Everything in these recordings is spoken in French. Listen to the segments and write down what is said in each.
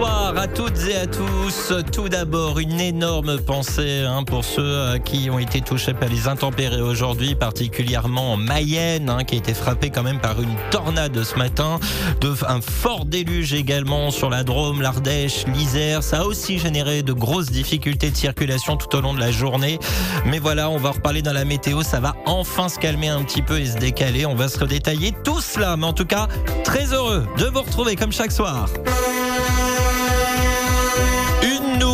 Bonsoir à toutes et à tous. Tout d'abord, une énorme pensée hein, pour ceux euh, qui ont été touchés par les intempéries aujourd'hui, particulièrement en Mayenne, hein, qui a été frappé quand même par une tornade ce matin, un fort déluge également sur la Drôme, l'Ardèche, l'Isère. Ça a aussi généré de grosses difficultés de circulation tout au long de la journée. Mais voilà, on va reparler dans la météo. Ça va enfin se calmer un petit peu et se décaler. On va se redétailler tout cela. Mais en tout cas, très heureux de vous retrouver comme chaque soir.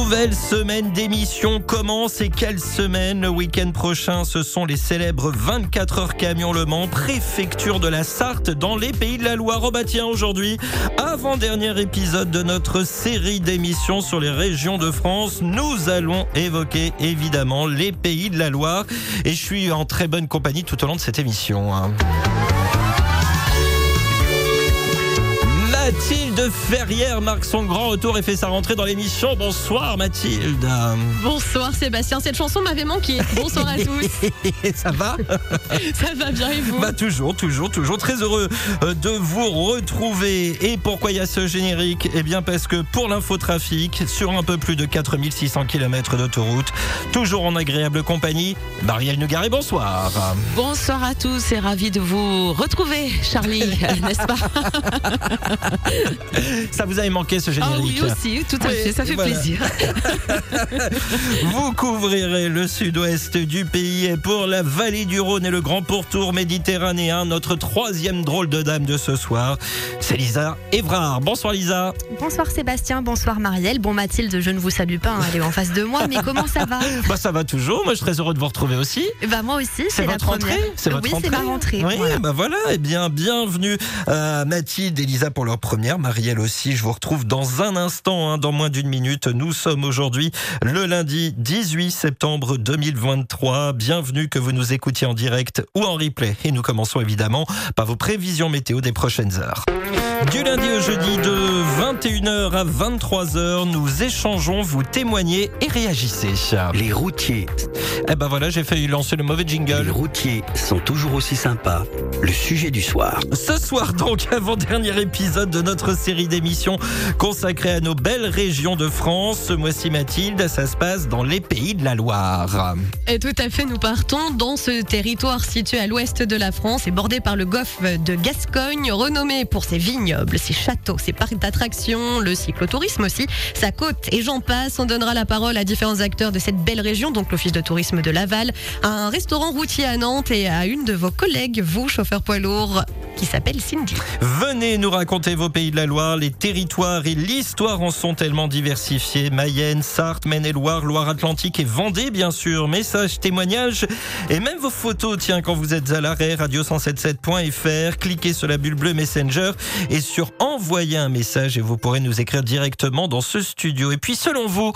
Nouvelle semaine d'émission commence et quelle semaine le week-end prochain? Ce sont les célèbres 24 heures camion Le Mans préfecture de la Sarthe dans les pays de la Loire. Oh bah aujourd'hui avant-dernier épisode de notre série d'émissions sur les régions de France nous allons évoquer évidemment les pays de la Loire. Et je suis en très bonne compagnie tout au long de cette émission hein. Mathilde Ferrière marque son grand retour et fait sa rentrée dans l'émission. Bonsoir Mathilde. Bonsoir Sébastien, cette chanson m'avait manqué. Bonsoir à tous. Ça va Ça va bien et vous Bah toujours, toujours, toujours très heureux euh, de vous retrouver. Et pourquoi il y a ce générique? Eh bien parce que pour l'infotrafic, sur un peu plus de 4600 km d'autoroute, toujours en agréable compagnie, Marielle Nugaré, bonsoir. Bonsoir à tous et ravi de vous retrouver Charlie, n'est-ce pas? Ça vous avait manqué ce générique Ah oui aussi, tout à Oui, fait, ça fait voilà. plaisir. Vous couvrirez le sud-ouest du pays et pour la vallée du Rhône et le grand pourtour méditerranéen, notre troisième drôle de dame de ce soir, c'est Lisa Evrard. Bonsoir Lisa. Bonsoir Sébastien, bonsoir Marielle. Bon Mathilde, je ne vous salue pas, hein, elle est en face de moi, mais comment ça va Bah ça va toujours, moi je serais heureux de vous retrouver aussi. Bah moi aussi, C'est la votre première. rentrée C'est votre oui, c'est ma rentrée. Oui, voilà. bah voilà, et bien bienvenue à Mathilde et Lisa pour leur première, Aussi. Je vous retrouve dans un instant, hein, dans moins d'une minute. Nous sommes aujourd'hui le lundi 18 septembre 2023. Bienvenue que vous nous écoutiez en direct ou en replay. Et nous commençons évidemment par vos prévisions météo des prochaines heures. Du lundi au jeudi de 21h à 23h, nous échangeons, vous témoignez et réagissez. Les routiers, Eh ben voilà, j'ai failli lancer le mauvais les jingle. routiers sont toujours aussi sympas. Le sujet du soir. Ce soir donc, avant-dernier épisode de notre série d'émissions consacrée à nos belles régions de France. Ce mois-ci Mathilde, ça se passe dans les pays de la Loire. Et tout à fait, nous partons dans ce territoire situé à l'ouest de la France et bordé par le golfe de Gascogne, renommé pour ses vignobles, ses châteaux, ses parcs d'attractions, le cyclotourisme aussi, sa côte et j'en passe. On donnera la parole à différents acteurs de cette belle région, donc l'office de tourisme de Laval, à un restaurant routier à Nantes et à une de vos collègues, vous, chauffeur poids lourd, qui s'appelle Cindy. Venez nous raconter vos pays de la Loire, les territoires et l'histoire en sont tellement diversifiés. Mayenne, Sarthe, Maine-et-Loire, Loire-Atlantique et Vendée, bien sûr. Messages, témoignages et même vos photos. Tiens, quand vous êtes à l'arrêt, radio177.fr, cliquez sur la bulle bleue Messenger et sur envoyer un message et vous pourrez nous écrire directement dans ce studio. Et puis, selon vous,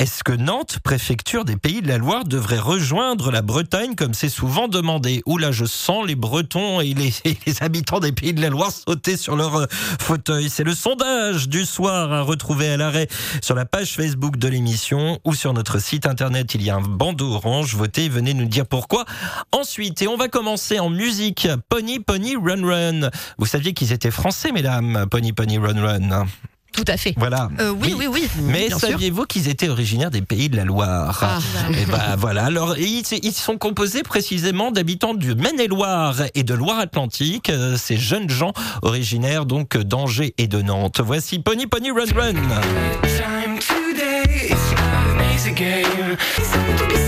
est-ce que Nantes, préfecture des pays de la Loire, devrait rejoindre la Bretagne comme c'est souvent demandé? Oula, je sens les Bretons et les, et les habitants des pays de la Loire sauter sur leur euh, fauteuil. C'est le sondage du soir à retrouver à l'arrêt sur la page Facebook de l'émission ou sur notre site internet. Il y a un bandeau orange. Votez, venez nous dire pourquoi. Ensuite, et on va commencer en musique. Pony Pony Run Run. Vous saviez qu'ils étaient français, mesdames. Pony Pony Run Run. Tout à fait. Voilà. Euh, oui, oui, oui. Mais saviez-vous qu'ils étaient originaires des pays de la Loire Ah. Et ben voilà. Alors ils, ils sont composés précisément d'habitants du Maine-et-Loire et de Loire-Atlantique. Euh, Ces jeunes gens originaires donc d'Angers et de Nantes. Voici Pony Pony Run Run.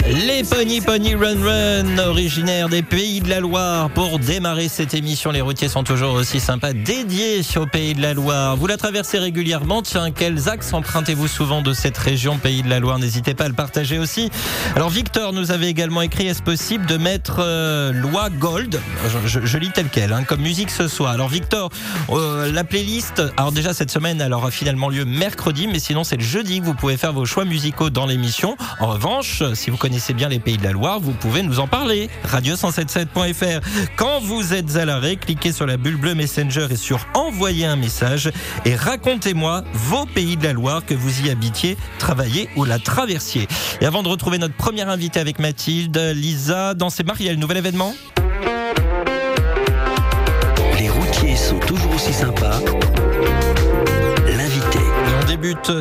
Les Pony Pony Run Run, originaires des pays de la Loire. Pour démarrer cette émission, les routiers sont toujours aussi sympas, dédiés au pays de la Loire. Vous la traversez régulièrement. Tiens, quels axes empruntez-vous souvent de cette région pays de la Loire? N'hésitez pas à le partager aussi. Alors Victor nous avait également écrit, est-ce possible de mettre euh, Loi Gold? Je, je- je lis tel quel, hein, comme musique ce soir. Alors Victor, euh, la playlist, alors déjà cette semaine, elle aura finalement lieu mercredi, mais sinon c'est le jeudi que vous pouvez faire vos choix musicaux dans l'émission. En revanche, si vous connaissez connaissez bien les pays de la Loire, vous pouvez nous en parler. Radio177.fr. Quand vous êtes à l'arrêt, cliquez sur la bulle bleue Messenger et sur Envoyer un message et racontez-moi vos pays de la Loire que vous y habitiez, travaillez ou la traversiez. Et avant de retrouver notre première invitée avec Mathilde, Lisa, dans ses Marielle, nouvel événement? Les routiers sont toujours aussi sympas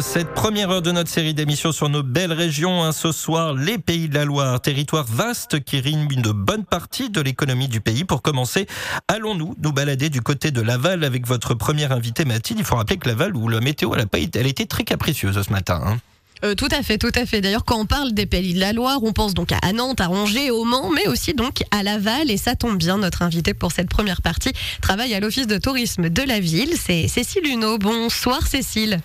cette première heure de notre série d'émissions sur nos belles régions. hein. Ce soir, les Pays de la Loire, territoire vaste qui rime une bonne partie de l'économie du pays. Pour commencer, allons-nous nous balader du côté de Laval avec votre première invitée Mathilde? Il faut rappeler que Laval, où la météo, elle a, pas été très capricieuse ce matin. hein. Euh, tout à fait, tout à fait. D'ailleurs, quand on parle des Pays de la Loire, on pense donc à Nantes, à Angers, au Mans, mais aussi donc à Laval. Et ça tombe bien, notre invité pour cette première partie travaille à l'office de tourisme de la ville. C'est Cécile Huneau. Bonsoir Cécile.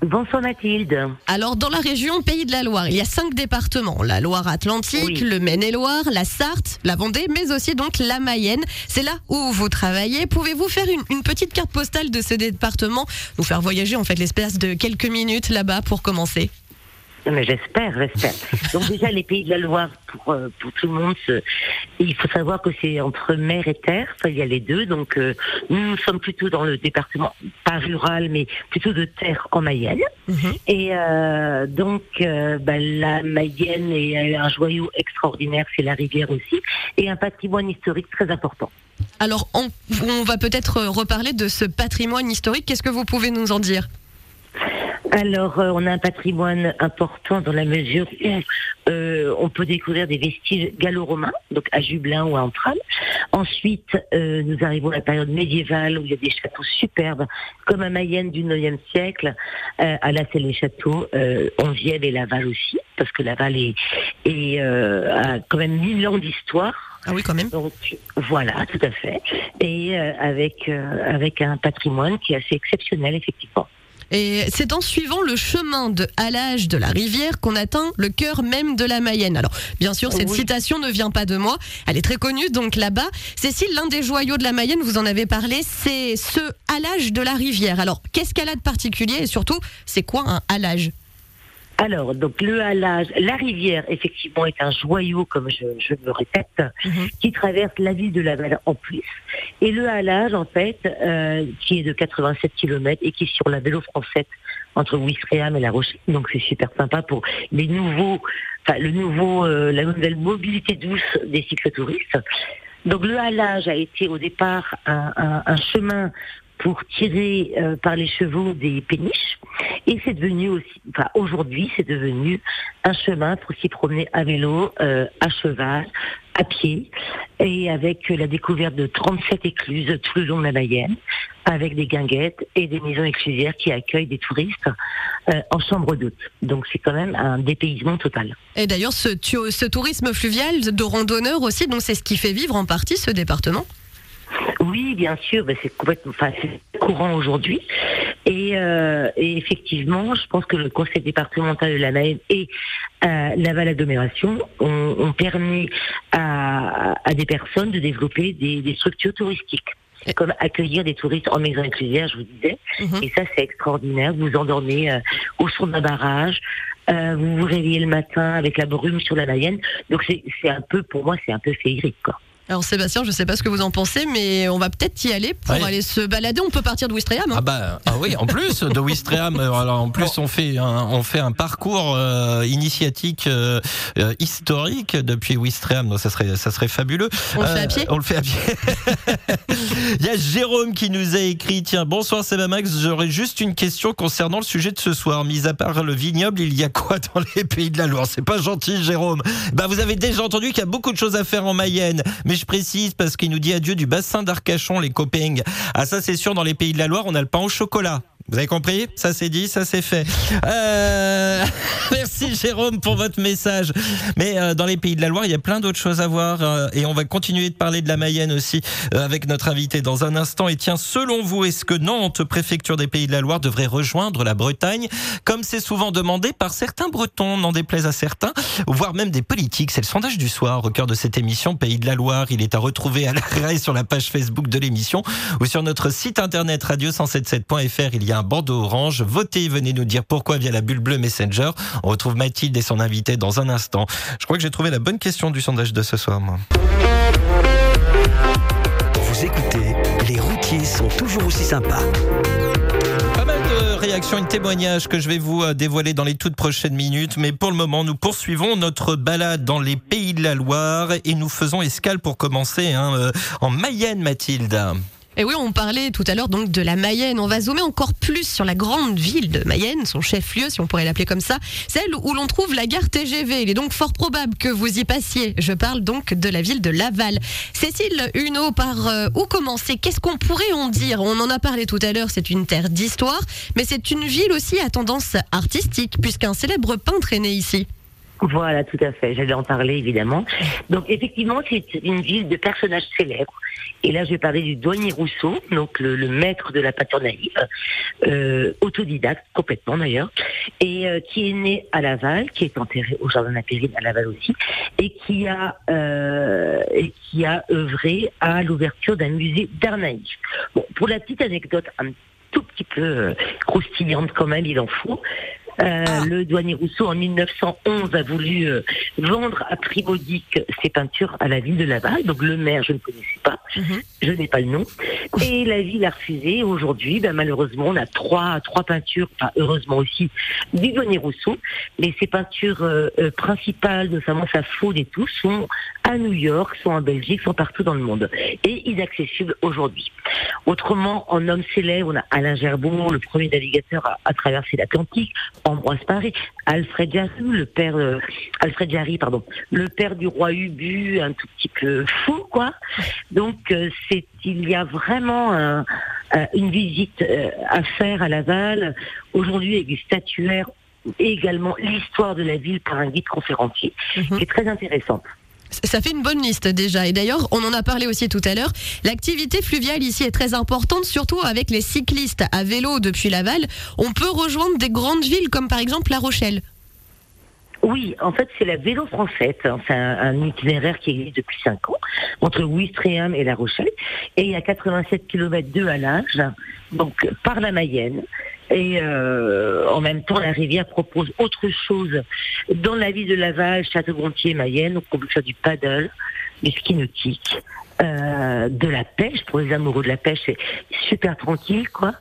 Bonsoir Mathilde. Alors, dans la région Pays de la Loire, il y a cinq départements. La Loire-Atlantique, Oui. le Maine-et-Loire, la Sarthe, la Vendée, mais aussi donc la Mayenne. C'est là où vous travaillez. Pouvez-vous faire une, une petite carte postale de ce département Nous faire voyager en fait l'espace de quelques minutes là-bas pour commencer? Non, Mais j'espère, j'espère. Donc déjà les pays de la Loire pour euh, pour tout le monde, il faut savoir que c'est entre mer et terre, il y a les deux. Donc euh, nous, sommes plutôt dans le département pas rural mais plutôt de terre en Mayenne. Mhm. Et euh, donc euh, bah, la Mayenne est un joyau extraordinaire, c'est la rivière aussi et un patrimoine historique très important. Alors, on, on va peut-être reparler de ce patrimoine historique. Qu'est-ce que vous pouvez nous en dire? Alors, euh, on a un patrimoine important dans la mesure où euh, on peut découvrir des vestiges gallo-romains, donc à Jublin ou à Antral. Ensuite, euh, nous arrivons à la période médiévale où il y a des châteaux superbes, comme à Mayenne du 9e siècle. Euh, à là, c'est les châteaux euh, et Laval aussi, parce que Laval est, est, euh, a quand même mille ans d'histoire. Ah oui, quand même. Donc voilà, tout à fait. Et euh, avec euh, avec un patrimoine qui est assez exceptionnel, effectivement. Et c'est en suivant le chemin de halage de la rivière qu'on atteint le cœur même de la Mayenne. Alors, bien sûr, cette Oui. citation ne vient pas de moi. Elle est très connue, donc là-bas. Cécile, l'un des joyaux de la Mayenne, vous en avez parlé, c'est ce halage de la rivière. Alors, qu'est-ce qu'elle a de particulier? Et surtout, c'est quoi un halage Alors, donc le halage, la rivière, effectivement, est un joyau, comme je, je me répète, Mhm. qui traverse la ville de Laval en plus. Et le halage, en fait, euh, qui est de 87 km et qui est sur la vélo française entre Ouistreham et La Rochelle. Donc c'est super sympa pour les nouveaux, enfin le nouveau, euh, la nouvelle mobilité douce des cyclotouristes. Donc le halage a été au départ un, un- un chemin pour tirer euh, par les chevaux des péniches. Et c'est devenu aussi, enfin aujourd'hui, c'est devenu un chemin pour s'y promener à vélo, euh, à cheval, à pied, et avec la découverte de 37 écluses tout le long de la Mayenne, avec des guinguettes et des maisons exclusières qui accueillent des touristes euh, en chambre d'hôte. Donc c'est quand même un dépaysement total. Et d'ailleurs, ce, ce tourisme fluvial de randonneurs aussi, donc c'est ce qui fait vivre en partie ce département. Oui, bien sûr, c'est complètement, enfin, c'est courant aujourd'hui. Et, euh, et effectivement, je pense que le conseil départemental de la Mayenne et euh, Laval Agglomération ont, ont permis à, à des personnes de développer des, des structures touristiques. Comme accueillir des touristes en maison inclusive, je vous disais. Mhm. Et ça, c'est extraordinaire. Vous vous endormez euh, au son d'un barrage. euh, vous vous réveillez le matin avec la brume sur la Mayenne. Donc c'est c'est un peu, pour moi, c'est un peu féerique. Quoi. Alors Sébastien, je sais pas ce que vous en pensez, mais on va peut-être y aller pour aller se balader. On peut partir de Ouistreham. hein. Ah bah ah oui, en plus de Ouistreham, euh, alors en plus on fait un, on fait un parcours euh, initiatique euh, historique depuis Ouistreham, donc ça serait ça serait fabuleux. On le fait à pied On le fait à pied. Il y a Jérôme qui nous a écrit tiens bonsoir Sebamax, j'aurais juste une question concernant le sujet de ce soir. Mis à part le vignoble, il y a quoi dans les pays de la Loire? C'est pas gentil Jérôme. Bah vous avez déjà entendu qu'il y a beaucoup de choses à faire en Mayenne, mais je précise parce qu'il nous dit adieu du bassin d'Arcachon les copains. Ah ça c'est sûr dans les pays de la Loire, on a le pain au chocolat. Vous avez compris? Ça c'est dit, ça c'est fait. Euh, Merci Jérôme pour votre message. Mais euh, dans les pays de la Loire, il y a plein d'autres choses à voir euh, et on va continuer de parler de la Mayenne aussi euh, avec notre invité dans un instant. Et tiens, selon vous, est-ce que Nantes, préfecture des pays de la Loire, devrait rejoindre la Bretagne? Comme c'est souvent demandé par certains Bretons, n'en déplaise à certains, voire même des politiques C'est le sondage du soir au cœur de cette émission Pays de la Loire. Il est à retrouver à l'arrêt sur la page Facebook de l'émission ou sur notre site internet radio177.fr. Il y a un bandeau orange. Votez, venez nous dire pourquoi via la bulle bleue Messenger. On retrouve Mathilde et son invité dans un instant. Je crois que j'ai trouvé la bonne question du sondage de ce soir, moi. Vous écoutez, les routiers sont toujours aussi sympas. Pas mal de réactions et de témoignages que je vais vous euh, dévoiler dans les toutes prochaines minutes. Mais pour le moment, nous poursuivons notre balade dans les pays de la Loire et nous faisons escale pour commencer hein, euh, en Mayenne, Mathilde. Et oui, on parlait tout à l'heure donc de la Mayenne. On va zoomer encore plus sur la grande ville de Mayenne, son chef-lieu, si on pourrait l'appeler comme ça, celle où l'on trouve la gare TGV. Il est donc fort probable que vous y passiez. Je parle donc de la ville de Laval. Cécile Huneau, par euh, où commencer? Qu'est-ce qu'on pourrait en dire? On en a parlé tout à l'heure, c'est une terre d'histoire, mais c'est une ville aussi à tendance artistique, puisqu'un célèbre peintre est né ici. Voilà, tout à fait. J'allais en parler évidemment. Donc effectivement, c'est une ville de personnages célèbres. Et là, je vais parler du douanier Rousseau, donc le, maître de la peinture naïve, euh, autodidacte complètement d'ailleurs, et euh, qui est né à Laval, qui est enterré au jardin Périne à Laval aussi, et qui a euh, et qui a œuvré à l'ouverture d'un musée d'art naïf. Bon, pour la petite anecdote, un tout petit peu croustillante quand même, il en faut. Euh, Le douanier Rousseau, en 1911, a voulu euh, vendre à prix modique ses peintures à la ville de Laval. Donc le maire, je ne connaissais pas, Mhm. je n'ai pas le nom. Et la ville a refusé. Aujourd'hui, ben, malheureusement, on a trois, trois peintures, enfin heureusement aussi, du douanier Rousseau. Mais ces peintures euh, euh, principales, notamment sa faune et tout, sont à New York, sont en Belgique, sont partout dans le monde. Et inaccessibles aujourd'hui. Autrement, en homme célèbre, on a Alain Gerbon, le premier navigateur à, à traverser l'Atlantique, Ambroise Paré, Alfred Jarry, le père, euh, Alfred Jarry, pardon, le père du roi Ubu, un tout petit peu fou, quoi. Donc, euh, c'est, il y a vraiment un- une visite euh, à faire à Laval. Aujourd'hui, avec des statuaires et également l'histoire de la ville par un guide conférencier, Mhm. qui est très intéressante. Ça fait une bonne liste déjà. Et d'ailleurs, on en a parlé aussi tout à l'heure. L'activité fluviale ici est très importante, surtout avec les cyclistes à vélo depuis Laval. On peut rejoindre des grandes villes comme par exemple La Rochelle. Oui, en fait, c'est la vélo française. hein. C'est un, un itinéraire qui existe depuis 5 ans, entre Ouistreham et La Rochelle. Et il y a 87 km de halage, donc par la Mayenne. Et euh, en même temps, la rivière propose autre chose dans la ville de Laval, Château-Gontier, Mayenne. On peut faire du paddle, du ski nautique, euh, de la pêche. Pour les amoureux de la pêche, c'est super tranquille, quoi.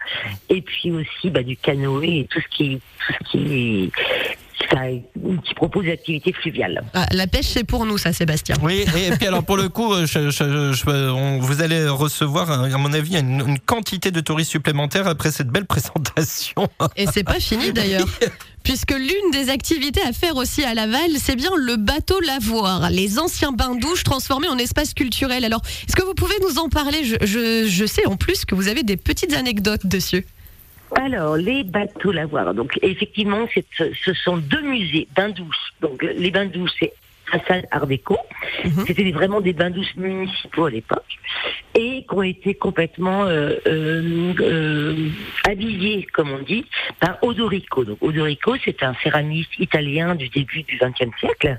Et puis aussi bah, du canoë et tout ce qui, tout ce qui, enfin, qui propose des activités fluviales. Ah, la pêche, c'est pour nous, ça, Sébastien. Oui, et puis alors pour le coup, euh, je- je- je- on- vous allez recevoir, euh, à mon avis, une, une quantité de touristes supplémentaires après cette belle présentation. Et c'est pas fini d'ailleurs. Puisque l'une des activités à faire aussi à Laval, c'est bien le bateau lavoir, les anciens bains-douches transformés en espace culturel. Alors, est-ce que vous pouvez nous en parler? Je, je- je sais en plus que vous avez des petites anecdotes dessus. Alors, les bateaux lavoirs. Donc, effectivement, ce sont deux musées, bains-douches. Donc, euh, les bains-douches, c'est façade Art déco. Mhm. C'était vraiment des bains-douches municipaux à l'époque. Et qui ont été complètement euh, euh, euh, habillés, comme on dit, par Odorico. Donc, Odorico, c'est un céramiste italien du début du XXe siècle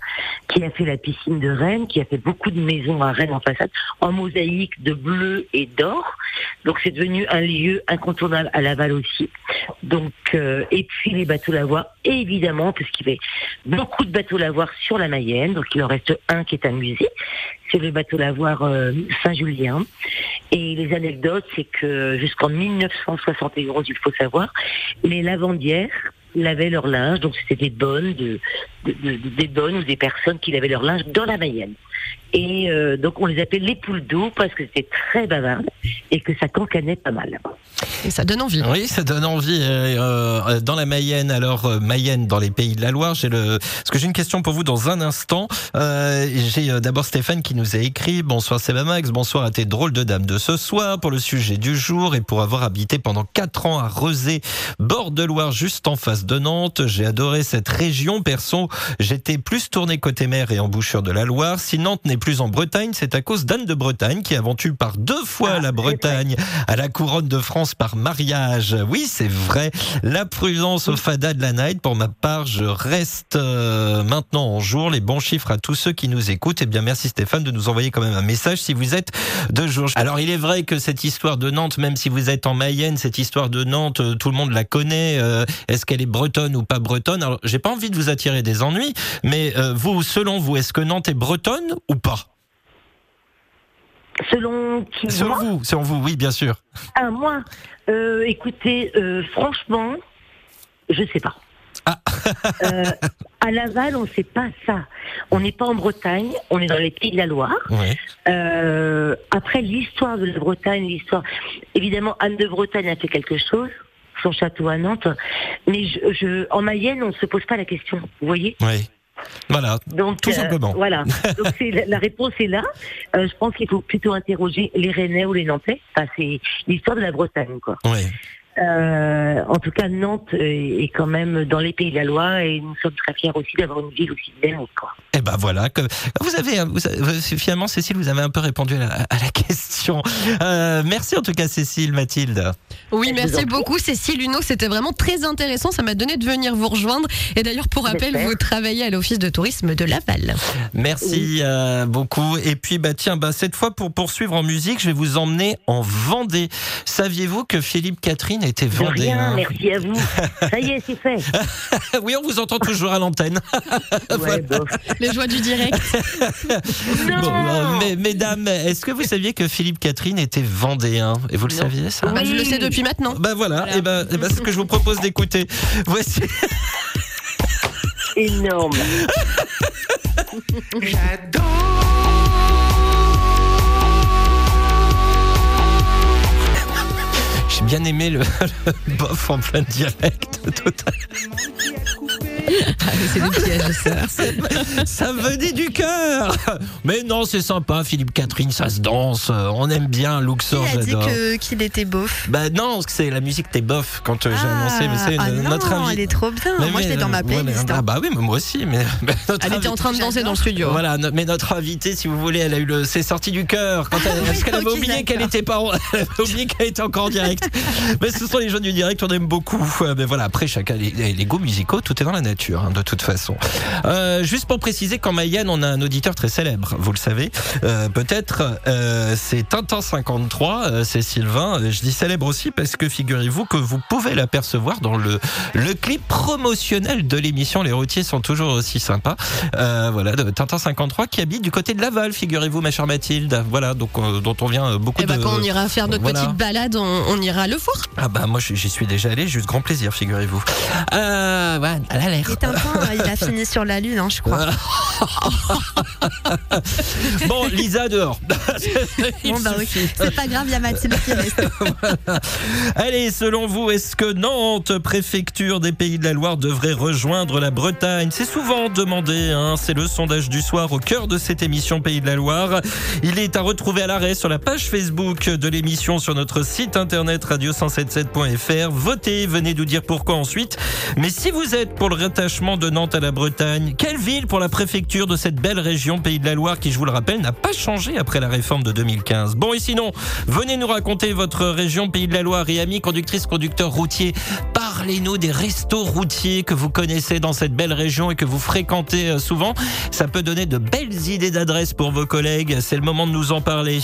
qui a fait la piscine de Rennes, qui a fait beaucoup de maisons à Rennes en façade, en mosaïque de bleu et d'or. Donc c'est devenu un lieu incontournable à Laval aussi. Donc euh, et puis les bateaux lavoirs évidemment parce qu'il y avait beaucoup de bateaux lavoirs sur la Mayenne. Donc il en reste un qui est un. C'est le bateau lavoir euh, Saint-Julien. Et les anecdotes, c'est que jusqu'en 1971, il faut savoir, les lavandières lavaient leur linge, donc c'était des bonnes, de, de- de- des bonnes ou des personnes qui lavaient leur linge dans la Mayenne. Et euh, donc on les appelait les poules d'eau parce que c'était très bavard et que ça cancanait pas mal. Et ça donne envie. Oui, ça donne envie. euh, euh, dans la Mayenne, alors euh, Mayenne, dans les pays de la Loire, j'ai le. Parce que j'ai une question pour vous dans un instant. Euh, j'ai euh, d'abord Stéphane qui nous a écrit bonsoir Max, bonsoir à tes drôles de dames de ce soir pour le sujet du jour et pour avoir habité pendant quatre ans à Rezé, bord de Loire, juste en face de Nantes. J'ai adoré cette région. Perso, j'étais plus tourné côté mer et embouchure de la Loire. Si Nantes n'est plus en Bretagne, c'est à cause d'Anne de Bretagne qui a vendu par deux fois Ah, la Bretagne à la couronne de France par mariage. Oui, c'est vrai. La prudence au fada de la night. Pour ma part, je reste euh, maintenant en jour. Les bons chiffres à tous ceux qui nous écoutent. Eh bien, merci Stéphane de nous envoyer quand même un message si vous êtes de jour. Alors, il est vrai que cette histoire de Nantes, même si vous êtes en Mayenne, cette histoire de Nantes, euh, tout le monde la connaît. Euh, Est-ce qu'elle est bretonne ou pas bretonne? Alors, j'ai pas envie de vous attirer des ennuis, mais euh, vous, selon vous, est-ce que Nantes est bretonne ou pas? Selon qui? Selon moi? vous, selon vous, oui, bien sûr. Ah moi, euh, écoutez, euh, franchement, je sais pas. Ah. Euh, à Laval, on ne sait pas ça. On n'est pas en Bretagne, on est dans les Pays de la Loire. Ouais. Euh, après l'histoire de la Bretagne, l'histoire, évidemment, Anne de Bretagne a fait quelque chose, son château à Nantes, mais je, je, en Mayenne, on ne se pose pas la question, vous voyez? Oui. Voilà. Donc, Tout euh, simplement. voilà. Donc, c'est, la, la réponse est là. Euh, je pense qu'il faut plutôt interroger les Rennais ou les Nantais. Enfin, c'est l'histoire de la Bretagne, quoi. Oui. Euh, en tout cas, Nantes est quand même dans les Pays de la Loire et nous sommes très fiers aussi d'avoir une ville aussi dynamique, quoi. Et ben voilà. Que, vous avez, vous avez- finalement, Cécile, vous avez un peu répondu à la, à la question. Euh, merci en tout cas, Cécile, Mathilde. Oui, merci beaucoup Cécile Huneau. C'était vraiment très intéressant. Ça m'a donné de venir vous rejoindre. Et d'ailleurs, pour rappel, vous travaillez à l'Office de tourisme de Laval. Merci euh, beaucoup. Et puis, bah tiens, bah cette fois pour poursuivre en musique, je vais vous emmener en Vendée. Saviez-vous que Philippe Catherine vendéen rien, merci à vous. Ça y est, c'est fait. Oui, on vous entend toujours à l'antenne. Ouais. Les joies du direct. Non Bon, euh, mais- mesdames, est-ce que vous saviez que Philippe Catherine était vendéen Et vous le Non. saviez ça? Bah, je le sais depuis maintenant. Bah voilà, Voilà. et ben, eh ben, c'est ce que je vous propose d'écouter. Voici. Énorme. J'ai bien aimé le, le bof en plein direct. Total. Ah, mais c'est des pièges, ça. Ça venait du cœur. Mais non, c'est sympa, Philippe Catherine, ça se danse. On aime bien Luxor, Il a dit j'adore. que- qu'il était beauf. Bah non, c'est la musique t'es bof quand euh, j'ai Ah, annoncé. Mais c'est ah euh, non, notre invité. elle est trop bien. Mais- Moi, je l'ai dans ma euh, playlist. voilà. hein. Ah bah oui, mais moi aussi. Mais, mais notre Elle était en train de danser dans le studio. Voilà, no- mais notre invitée, si vous voulez, elle a eu le, c'est sorti du cœur quand elle, parce qu'elle avait oublié qu'elle était pas, en- elle avait oublié qu'elle était encore en direct. mais ce sont les jeunes du direct, on aime beaucoup. Euh, Mais voilà, après chacun les, les- goûts musicaux, tout est dans la nature, hein, de toute façon. Euh, juste pour préciser qu'en Mayenne, on a un auditeur très célèbre, vous le savez, euh, peut-être. euh, c'est Tintin 53, euh, c'est Sylvain. Euh, Je dis célèbre aussi parce que figurez-vous que vous pouvez l'apercevoir dans le le clip promotionnel de l'émission. Les routiers sont toujours aussi sympas. Euh, voilà, de Tintin 53 qui habite du côté de Laval, figurez-vous, ma chère Mathilde. Voilà, donc euh, dont on vient beaucoup Et bah, de. quand on ira faire notre Voilà. petite balade, on, on ira à le four. Ah bah moi j'y suis déjà allé, juste grand plaisir, figurez-vous. Euh, voilà, elle a l'air. Il a fini sur la lune, hein, je crois. Bon, Lisa dehors. Bon, bah, ok. C'est pas grave, il y a Mathilde qui reste. Allez, selon vous, est-ce que Nantes, préfecture des Pays de la Loire, devrait rejoindre la Bretagne? C'est souvent demandé, hein. c'est le sondage du soir au cœur de cette émission Pays de la Loire. Il est à retrouver à l'arrêt sur la page Facebook de l'émission sur notre site internet radio177.fr. Votez, venez nous dire pourquoi ensuite. Mais si vous êtes pour le rattachement de Nantes à la Bretagne, quelle ville pour la préfecture de cette belle région Pays de la Loire qui, je vous le rappelle, n'a pas changé après la réforme de 2015 Bon, et sinon, venez nous raconter votre région Pays de la Loire et amis conductrices, conducteurs routiers. Parlez-nous des restos routiers que vous connaissez dans cette belle région et que vous fréquentez euh, souvent. Ça peut donner de belles idées d'adresses pour vos collègues. C'est le moment de nous en parler.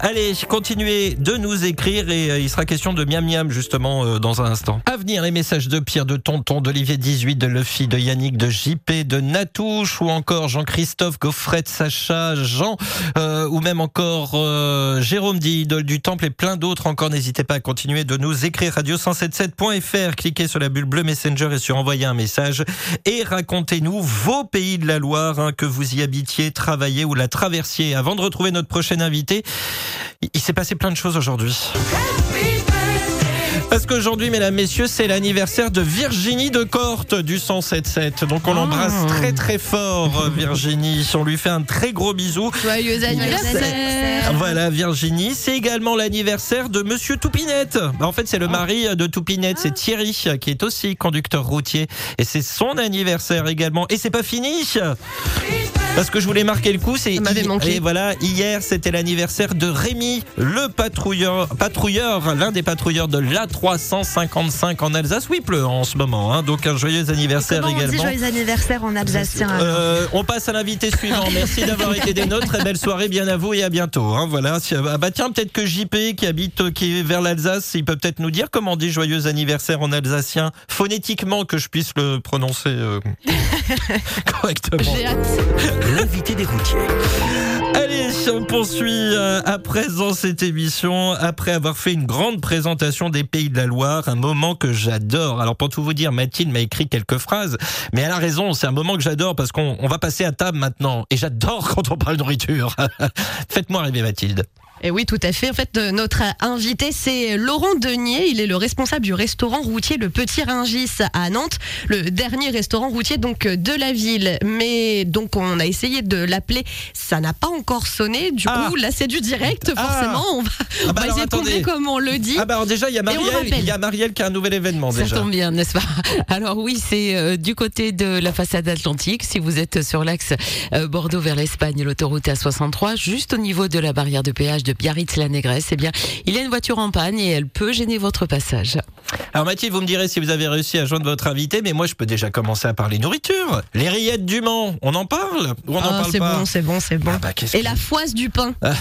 Allez, continuez de nous écrire et euh, il sera question de miam miam justement euh, dans un instant. À venir, les messages de Pierre, de Tonton, d'Olivier 18, de Luffy, de Yannick, de JP, de Natouche ou encore Jean-Christophe, Gaufrette, Sacha, Jean euh, ou même encore euh, Jérôme dit Idole du Temple et plein d'autres encore. N'hésitez pas à continuer de nous écrire radio177.fr. Cliquez sur la bulle bleue Messenger et sur envoyer un message et racontez-nous vos pays de la Loire, hein, que vous y habitiez, travaillez ou la traversiez. Avant de retrouver notre prochain invité, il s'est passé plein de choses aujourd'hui. Parce qu'aujourd'hui, mesdames, messieurs, c'est l'anniversaire de Virginie de Corte du 107.7. Donc on l'embrasse très très fort, euh, Virginie. On lui fait un très gros bisou. Joyeux anniversaire. Voilà Virginie, c'est également l'anniversaire de Monsieur Toupinette. En fait, c'est le mari de Toupinette, c'est Thierry qui est aussi conducteur routier et c'est son anniversaire également. Et c'est pas fini. Parce que je voulais marquer le coup, c'est et voilà, hier c'était l'anniversaire de Rémi, le patrouilleur, patrouilleur, l'un des patrouilleurs de l'A355 en Alsace. Oui, il pleut en ce moment, hein, donc un joyeux anniversaire Comment on dit également. joyeux anniversaire en alsacien Euh, on passe à l'invité suivant. Merci d'avoir été des nôtres. Très belle soirée, bien à vous et à bientôt. hein, voilà. Ah bah tiens, peut-être que JP qui habite, euh, qui est vers l'Alsace, il peut peut-être nous dire comment on dit joyeux anniversaire en alsacien phonétiquement que je puisse le prononcer euh, correctement. J'ai hâte. L'invité des routiers. Allez, on poursuit euh, à présent cette émission après avoir fait une grande présentation des Pays de la Loire, un moment que j'adore. Alors pour tout vous dire, Mathilde m'a écrit quelques phrases, mais elle a raison, c'est un moment que j'adore parce qu'on on va passer à table maintenant et j'adore quand on parle nourriture. Faites-moi rêver Mathilde. Et oui, tout à fait. En fait, euh, notre invité, c'est Laurent Denier. Il est le responsable du restaurant routier Le Petit Ringis à Nantes, le dernier restaurant routier donc de la ville. Mais donc, on a essayé de l'appeler. Ça n'a pas encore sonné. Du Ah. coup, là, c'est du direct, Ah. forcément. On va, on bah va essayer de comme on le dit. Ah bah alors déjà il y a Marielle, rappelle. il y a Marielle qui a un nouvel événement Ça déjà. tombe bien, n'est-ce pas? Alors oui, c'est euh, du côté de la façade atlantique. Si vous êtes sur l'axe euh, Bordeaux vers l'Espagne, l'autoroute A63, juste au niveau de la barrière de péage de Biarritz-la-Négresse, eh bien, il y a une voiture en panne et elle peut gêner votre passage. Alors Mathilde, vous me direz si vous avez réussi à joindre votre invité, mais moi je peux déjà commencer à parler nourriture. Les rillettes du Mans, on en parle ou on n'en Ah, parle c'est bon, c'est bon, c'est bon. Ah bah, Et que- la foisse du pain. Ah,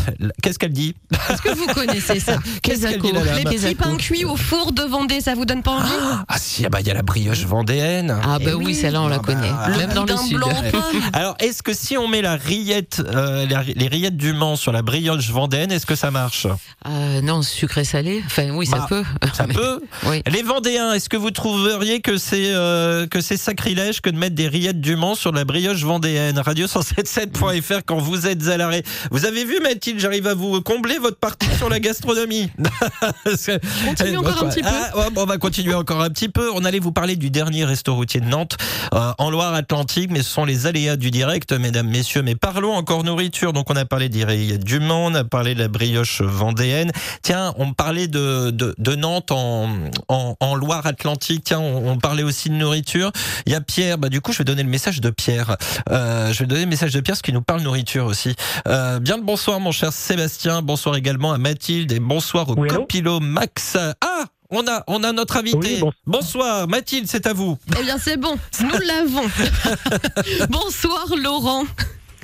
qu'est-ce qu'elle dit Est-ce que vous connaissez ça Qu'est-ce qu'elle dit, Les petits pains cuits au four de Vendée, ça vous donne pas envie Ah si, ah bah il y a la brioche vendéenne. Ah bah Eh oui, oui. celle-là on la bah, connaît, le même dans le sud. blanc. Alors, est-ce que si on met la rillette, euh, les rillettes du Mans sur la brioche vendéenne, est-ce que ça marche? Euh, non, sucré-salé. Enfin oui, ça Bah, peut. Ça Mais- peut Oui. Les Vendéens, est-ce que vous trouveriez que c'est euh, que c'est sacrilège que de mettre des rillettes du Mans sur la brioche vendéenne? Radio177.fr quand vous êtes à l'arrêt. Vous avez vu Mathilde, j'arrive à vous combler votre partie sur la gastronomie. C'est- Continue encore un petit peu. ah, ouais, on va continuer encore un petit peu. On allait vous parler du dernier resto routier de Nantes euh, en Loire-Atlantique, mais ce sont les aléas du direct, mesdames, messieurs. Mais parlons encore nourriture. Donc on a parlé des rillettes du Mans, on a parlé de la brioche vendéenne. Tiens, on parlait de, de, de Nantes en, en, en Loire-Atlantique. Tiens, on, on parlait aussi de nourriture. Il y a Pierre. Bah du coup, je vais donner le message de Pierre. Euh, je vais donner le message de Pierre, ce qui nous parle nourriture aussi. Euh, bien le bonsoir, mon cher Sébastien. Bonsoir également à Mathilde et bonsoir au Oui, copilo Max. Ah, on a, on a notre invité. Oui, bon- Bonsoir, Mathilde, c'est à vous. Eh bien, c'est bon, nous l'avons. Bonsoir Laurent.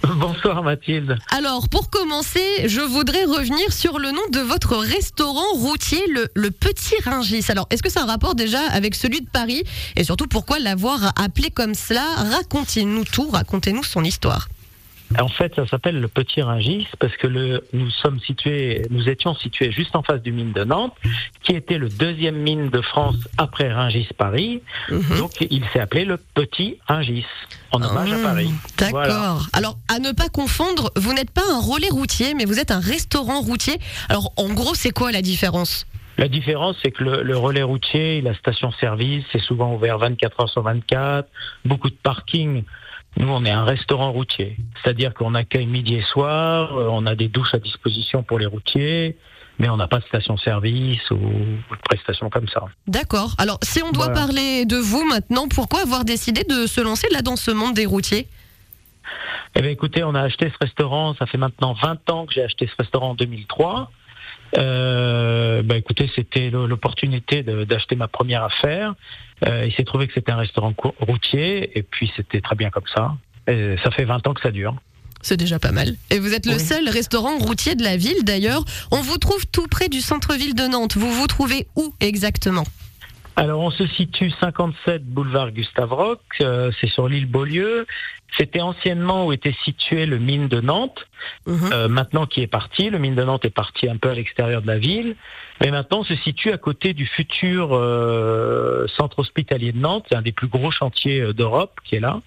Bonsoir Mathilde. Alors, pour commencer, je voudrais revenir sur le nom de votre restaurant routier, le, Petit Ringis. Alors, est-ce que c'est un rapport déjà avec celui de Paris? Et surtout, pourquoi l'avoir appelé comme cela? Racontez-nous tout, racontez-nous son histoire. En fait, ça s'appelle le Petit Ringis parce que le, nous sommes situés, nous étions situés juste en face du mine de Nantes, qui était le deuxième mine de France après Ringis Paris. Mhm. Donc, il s'est appelé le Petit Ringis en hommage à Mmh, Paris. D'accord. Voilà. Alors, à ne pas confondre, vous n'êtes pas un relais routier, mais vous êtes un restaurant routier. Alors, en gros, c'est quoi la différence? La différence, c'est que le, le relais routier, la station-service, c'est souvent ouvert 24 heures sur 24, beaucoup de parking. Nous, on est un restaurant routier, c'est-à-dire qu'on accueille midi et soir, euh, on a des douches à disposition pour les routiers, mais on n'a pas de station-service ou, de prestations comme ça. D'accord. Alors, si on doit Voilà. parler de vous maintenant, pourquoi avoir décidé de se lancer là dans ce monde des routiers? Eh bien, écoutez, on a acheté ce restaurant, ça fait maintenant 20 ans que j'ai acheté ce restaurant en 2003. Euh, bah, écoutez, c'était l'opportunité d'acheter ma première affaire. Euh, il s'est trouvé que c'était un restaurant routier, et puis c'était très bien comme ça. Et ça fait 20 ans que ça dure. C'est déjà pas mal. Et vous êtes le Oui. seul restaurant routier de la ville d'ailleurs. On vous trouve tout près du centre-ville de Nantes. Vous vous trouvez où exactement? Alors, on se situe 57 boulevard Gustave Roch, euh, c'est sur l'île Beaulieu. C'était anciennement où était situé le mine de Nantes. Mhm. Euh, maintenant qui est parti, le mine de Nantes est parti un peu à l'extérieur de la ville, mais maintenant on se situe à côté du futur euh, centre hospitalier de Nantes, c'est un des plus gros chantiers d'Europe qui est là,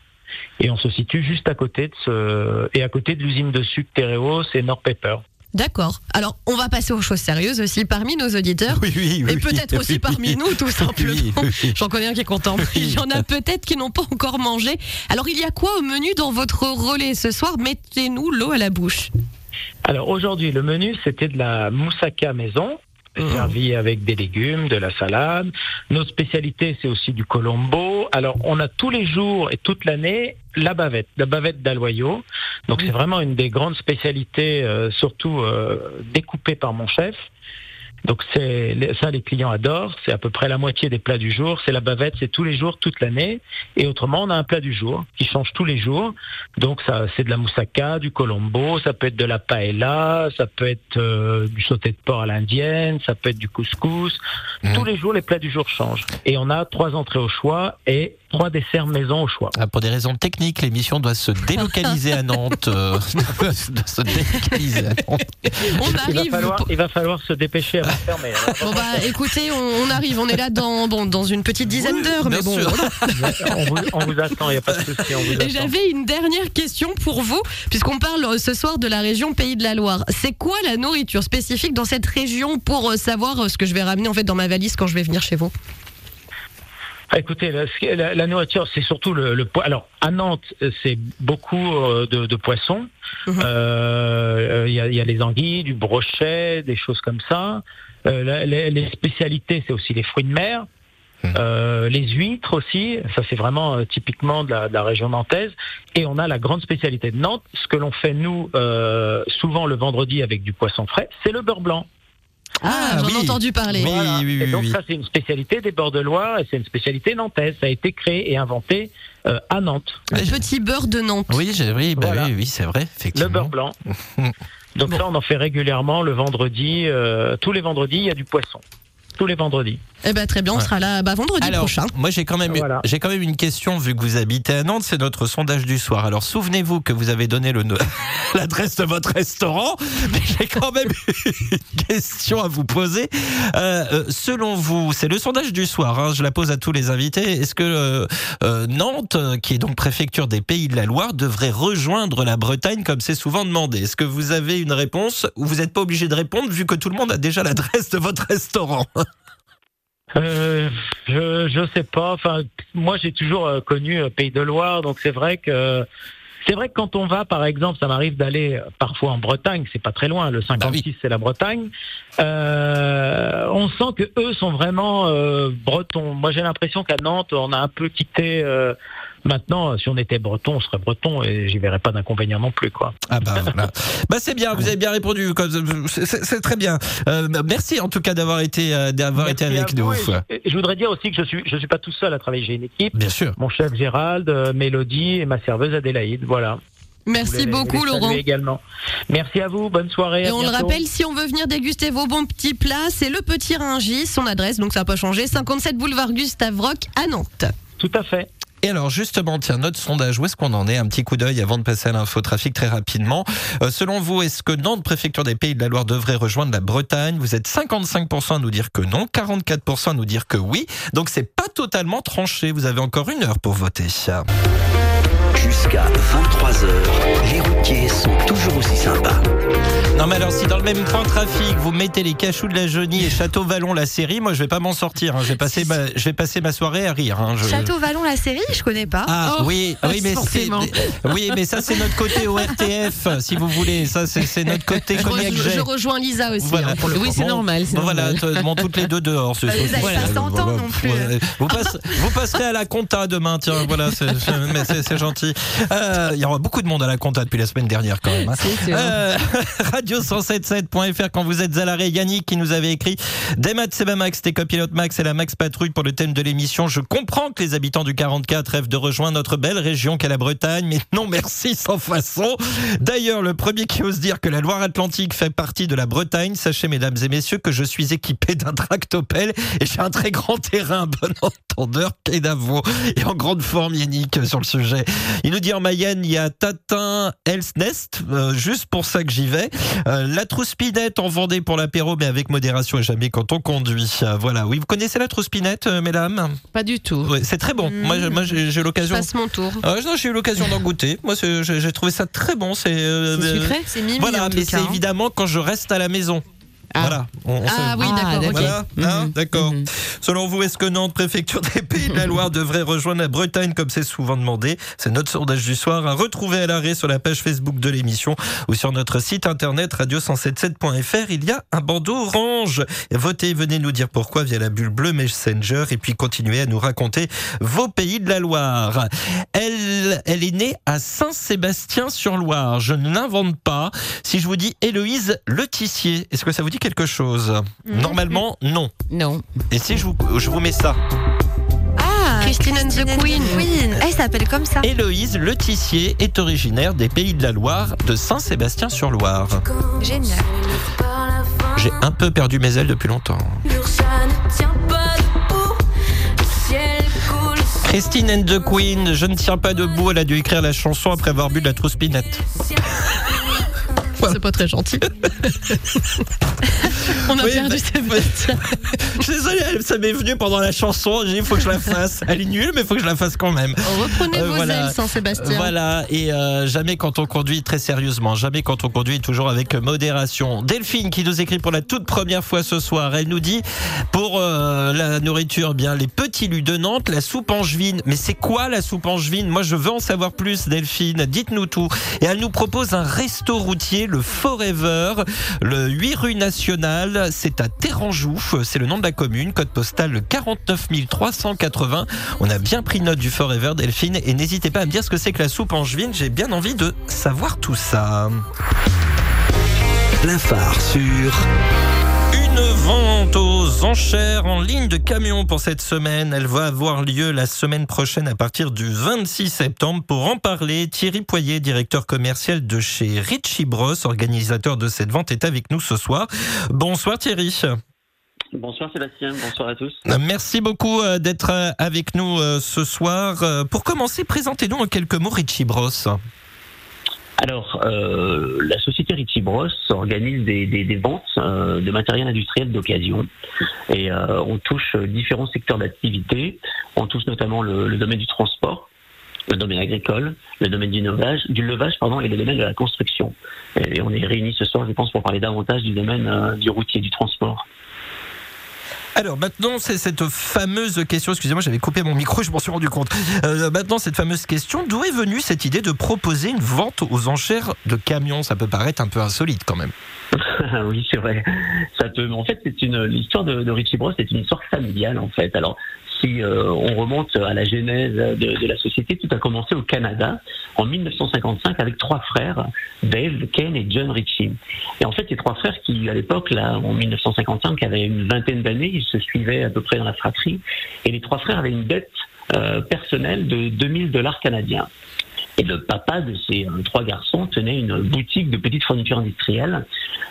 et on se situe juste à côté de ce et à côté de l'usine de sucre Tereos et Nord Pepper. D'accord. Alors, on va passer aux choses sérieuses aussi parmi nos auditeurs. Oui, oui, Et oui, peut-être oui, aussi oui, parmi oui. nous, tout simplement. Oui, oui, oui. J'en connais un qui est content. Il y en a peut-être qui n'ont pas encore mangé. Alors, il y a quoi au menu dans votre relais ce soir? Mettez-nous l'eau à la bouche. Alors aujourd'hui le menu c'était de la moussaka maison. Servi avec des légumes, de la salade. Notre spécialité, c'est aussi du colombo. Alors, on a tous les jours et toute l'année la bavette, la bavette d'Aloyau. Donc, c'est vraiment une des grandes spécialités, euh, surtout euh, découpée par mon chef. Donc c'est ça les clients adorent, c'est à peu près la moitié des plats du jour, c'est la bavette, c'est tous les jours, toute l'année. Et autrement, on a un plat du jour qui change tous les jours. Donc ça c'est de la moussaka, du colombo, ça peut être de la paella, ça peut être euh, du sauté de porc à l'indienne, ça peut être du couscous. Mhm. Tous les jours les plats du jour changent. Et on a trois entrées au choix et trois desserts maison au choix. Ah, Pour des raisons techniques, l'émission doit se délocaliser à Nantes. euh, doit se délocaliser à Nantes. On Il va, arrive. falloir, il va falloir se dépêcher à fermer. Bon bah écoutez, on, on arrive, on est là dans, bon, dans une petite dizaine d'heures, mais bon. on, vous, on vous attend, il n'y a pas de souci. Et j'avais une dernière question pour vous, puisqu'on parle euh, ce soir de la région Pays de la Loire. C'est quoi la nourriture spécifique dans cette région pour euh, savoir ce que je vais ramener en fait dans ma valise quand je vais venir chez vous? Écoutez, la, nourriture, c'est surtout le, le. Alors, à Nantes, euh, c'est beaucoup euh, de, de poissons. Mhm. Euh, euh, Il y, a, il y a les anguilles, du brochet, des choses comme ça. Euh, les, les spécialités, c'est aussi les fruits de mer. Mhm. Euh, les huîtres aussi, ça c'est vraiment euh, typiquement de la, de la région nantaise. Et on a la grande spécialité de Nantes, ce que l'on fait nous euh, souvent le vendredi avec du poisson frais, c'est le beurre blanc. Ah, j'en oui. ai entendu parler. Oui, Voilà. oui, oui, et donc oui. ça c'est une spécialité des bords de Loire et c'est une spécialité nantaise. Ça a été créé et inventé euh, à Nantes. Le petit beurre de Nantes. Oui, j'ai- oui, bah Voilà. oui, oui, c'est vrai, Le effectivement. beurre blanc. Donc ça on en fait régulièrement le vendredi. euh, tous les vendredis il y a du poisson. Tous les vendredis. Eh ben très bien, on Ouais. sera là bah, vendredi Alors, prochain. moi j'ai quand même Voilà. j'ai quand même une question vu que vous habitez à Nantes, c'est notre sondage du soir. Alors souvenez-vous que vous avez donné le no- l'adresse de votre restaurant, mais j'ai quand même une question à vous poser. Euh, euh, selon vous, c'est le sondage du soir. hein, je la pose à tous les invités. Est-ce que euh, euh, Nantes, qui est donc préfecture des Pays de la Loire, devrait rejoindre la Bretagne comme c'est souvent demandé? Est-ce que vous avez une réponse ou vous n'êtes pas obligé de répondre vu que tout le monde a déjà l'adresse de votre restaurant? Euh, je je sais pas. Enfin moi j'ai toujours euh, connu euh, Pays de Loire donc c'est vrai que c'est vrai que quand on va, par exemple, ça m'arrive d'aller euh, parfois en Bretagne, c'est pas très loin, le 56 c'est la Bretagne. Euh, on sent que eux sont vraiment euh, bretons. Moi j'ai l'impression qu'à Nantes on a un peu quitté. euh, maintenant, si on était breton, on serait breton et j'y verrais pas d'inconvénient non plus quoi. Ah bah voilà. Bah c'est bien, vous avez bien répondu. c'est- très bien. Euh, merci en tout cas d'avoir été euh, d'avoir été avec nous. je, voudrais dire aussi que je suis je suis pas tout seul à travailler. J'ai une équipe. Bien sûr. Mon chef Gérald, euh, Mélodie et ma serveuse Adélaïde. Voilà. Merci beaucoup Laurent. également. Merci à vous. Bonne soirée. Et à on le rappelle, si on veut venir déguster vos bons petits plats, c'est le Petit Ringis, son adresse, donc ça n'a pas changé, 57 boulevard Gustave Roch à Nantes. Tout à fait. Et alors justement, tiens, notre sondage, où est-ce qu'on en est? Un petit coup d'œil avant de passer à l'infotrafic très rapidement. Euh, selon vous, est-ce que Nantes, préfecture des Pays de la Loire, devrait rejoindre la Bretagne? Vous êtes 55% à nous dire que non, 44% à nous dire que oui. Donc c'est pas totalement tranché. Vous avez encore une heure pour voter. Jusqu'à 23h, les routiers sont toujours aussi sympas. Non mais alors si dans le même point trafic vous mettez les cachous de la Jeunie et Château Vallon la série, moi je vais pas m'en sortir. hein. Je vais passer ma, je vais passer ma soirée à rire. hein. Je- Château Vallon, la série, je connais pas. Ah Oh, oui, oui mais oui mais ça c'est notre côté ORTF si vous voulez. Ça c'est, c'est notre côté Je, je rejoins Lisa aussi. Voilà. hein, pour le Oui, c'est normal. c'est Bon, voilà, normal. t- bon, toutes les deux dehors. ce Bah, vous avez Voilà, pas 100 ans voilà. non plus. Vous, passe- vous passerez à la compta demain, tiens, voilà, c'est, c'est- mais c'est, c'est gentil. Euh, Il y aura beaucoup de monde à la compta depuis la semaine dernière quand même. hein. Euh, Radio177.fr quand vous êtes à l'arrêt. Yannick qui nous avait écrit Des maths, c'est ma Max, t'es copilote Max et la Max Patrouille pour le thème de l'émission. Je comprends que les habitants du 44 rêvent de rejoindre notre belle région qu'est la Bretagne, mais non merci sans façon. D'ailleurs, le premier qui ose dire que la Loire-Atlantique fait partie de la Bretagne, sachez mesdames et messieurs que je suis équipé d'un tractopelle et j'ai un très grand terrain, bon entendeur, Kédavo, et en grande forme Yannick sur le sujet. Il nous dit en Mayenne, il y a Tatin, Elsnest, euh, juste pour ça que j'y vais. Euh, la trouspinette en Vendée pour l'apéro, mais avec modération et jamais quand on conduit. Euh, voilà, oui, vous connaissez la trouspinette, euh, mesdames? Pas du tout. Ouais, C'est très bon. Mm. Moi, j'ai- moi, j'ai j'ai eu l'occasion. passe mon tour. Ah, non, j'ai eu l'occasion d'en goûter. Moi, j'ai trouvé ça très bon. C'est euh, sucré C'est mimi Voilà, mais c'est hein. évidemment quand je reste à la maison. Ah. Voilà. On- on Ah oui, Ah, d'accord. ok. Voilà, hein, Mhm. d'accord. Mhm. Selon vous, est-ce que Nantes, préfecture des Pays de la Loire, devrait rejoindre la Bretagne comme c'est souvent demandé? C'est notre sondage du soir à retrouver à l'arrêt sur la page Facebook de l'émission ou sur notre site internet radio177.fr. Il y a un bandeau orange. Votez, venez nous dire pourquoi via la bulle bleue Messenger et puis continuez à nous raconter vos Pays de la Loire. Elle, elle est née à Saint-Sébastien-sur-Loire. Je ne l'invente pas. Si je vous dis Héloïse Le Tissier, est-ce que ça vous dit quelque chose Normalement, non. Non. Et si je vous, je vous mets ça Ah, Christine and the Queen. Queen. Elle s'appelle comme ça. Héloïse Le Tissier est originaire des Pays de la Loire, de Saint-Sébastien-sur-Loire. Génial. J'ai un peu perdu mes ailes depuis longtemps. Christine and the Queen, je ne tiens pas debout, elle a dû écrire la chanson après avoir bu de la trouspinette. C'est pas très gentil. On a Oui, perdu Sébastien. Je suis désolé, ça m'est venu pendant la chanson, j'ai dit il faut que je la fasse. Elle est nulle, mais il faut que je la fasse quand même. Reprenez Euh, vos voilà. ailes, Saint-Sébastien. Voilà, et euh, jamais quand on conduit très sérieusement, jamais quand on conduit toujours avec modération. Delphine qui nous écrit pour la toute première fois ce soir, elle nous dit pour euh, la nourriture, bien les petits lus de Nantes, la soupe angevine. Mais c'est quoi la soupe angevine? Moi je veux en savoir plus, Delphine, dites-nous tout. Et elle nous propose un resto routier, le Forever, le 8 rue Nationale, c'est à Téranjou, c'est le nom de la commune, code postal 49 380. On a bien pris note du Forever, Delphine, et n'hésitez pas à me dire ce que c'est que la soupe angevine, j'ai bien envie de savoir tout ça. Plein phare sur vente aux enchères en ligne de camions pour cette semaine. Elle va avoir lieu la semaine prochaine à partir du 26 septembre. Pour en parler, Thierry Poyer, directeur commercial de chez Richie Bros, organisateur de cette vente, est avec nous ce soir. Bonsoir Thierry. Bonsoir Sébastien, bonsoir à tous. Euh, Merci beaucoup euh, d'être euh, avec nous ce soir. Pour commencer, présentez-nous en quelques mots Richie Bros. Alors, euh, la société Richie Bros organise des, ventes euh, de matériel industriel d'occasion et euh, on touche différents secteurs d'activité. On touche notamment le, le domaine du transport, le domaine agricole, le domaine du levage, du levage pardon, et le domaine de la construction. Et on est réunis ce soir, je pense, pour parler davantage du domaine euh, du routier, du transport. Alors maintenant, c'est cette fameuse question, excusez-moi, j'avais coupé mon micro, je m'en suis rendu compte. Euh, maintenant, cette fameuse question, d'où est venue cette idée de proposer une vente aux enchères de camions? Ça peut paraître un peu insolite quand même. oui, c'est vrai. Ça peut. En fait, c'est une l'histoire de, de Richie Bros. C'est une histoire familiale en fait. Alors, si euh, on remonte à la genèse de, la société, tout a commencé au Canada en 1955 avec trois frères, Dave, Ken et John Ritchie. Et en fait, ces trois frères qui, à l'époque, là, en 1955, avaient une vingtaine d'années, ils se suivaient à peu près dans la fratrie, et les trois frères avaient une dette euh, personnelle de 2000 dollars canadiens. Et le papa de ces euh, trois garçons tenait une boutique de petites fournitures industrielles.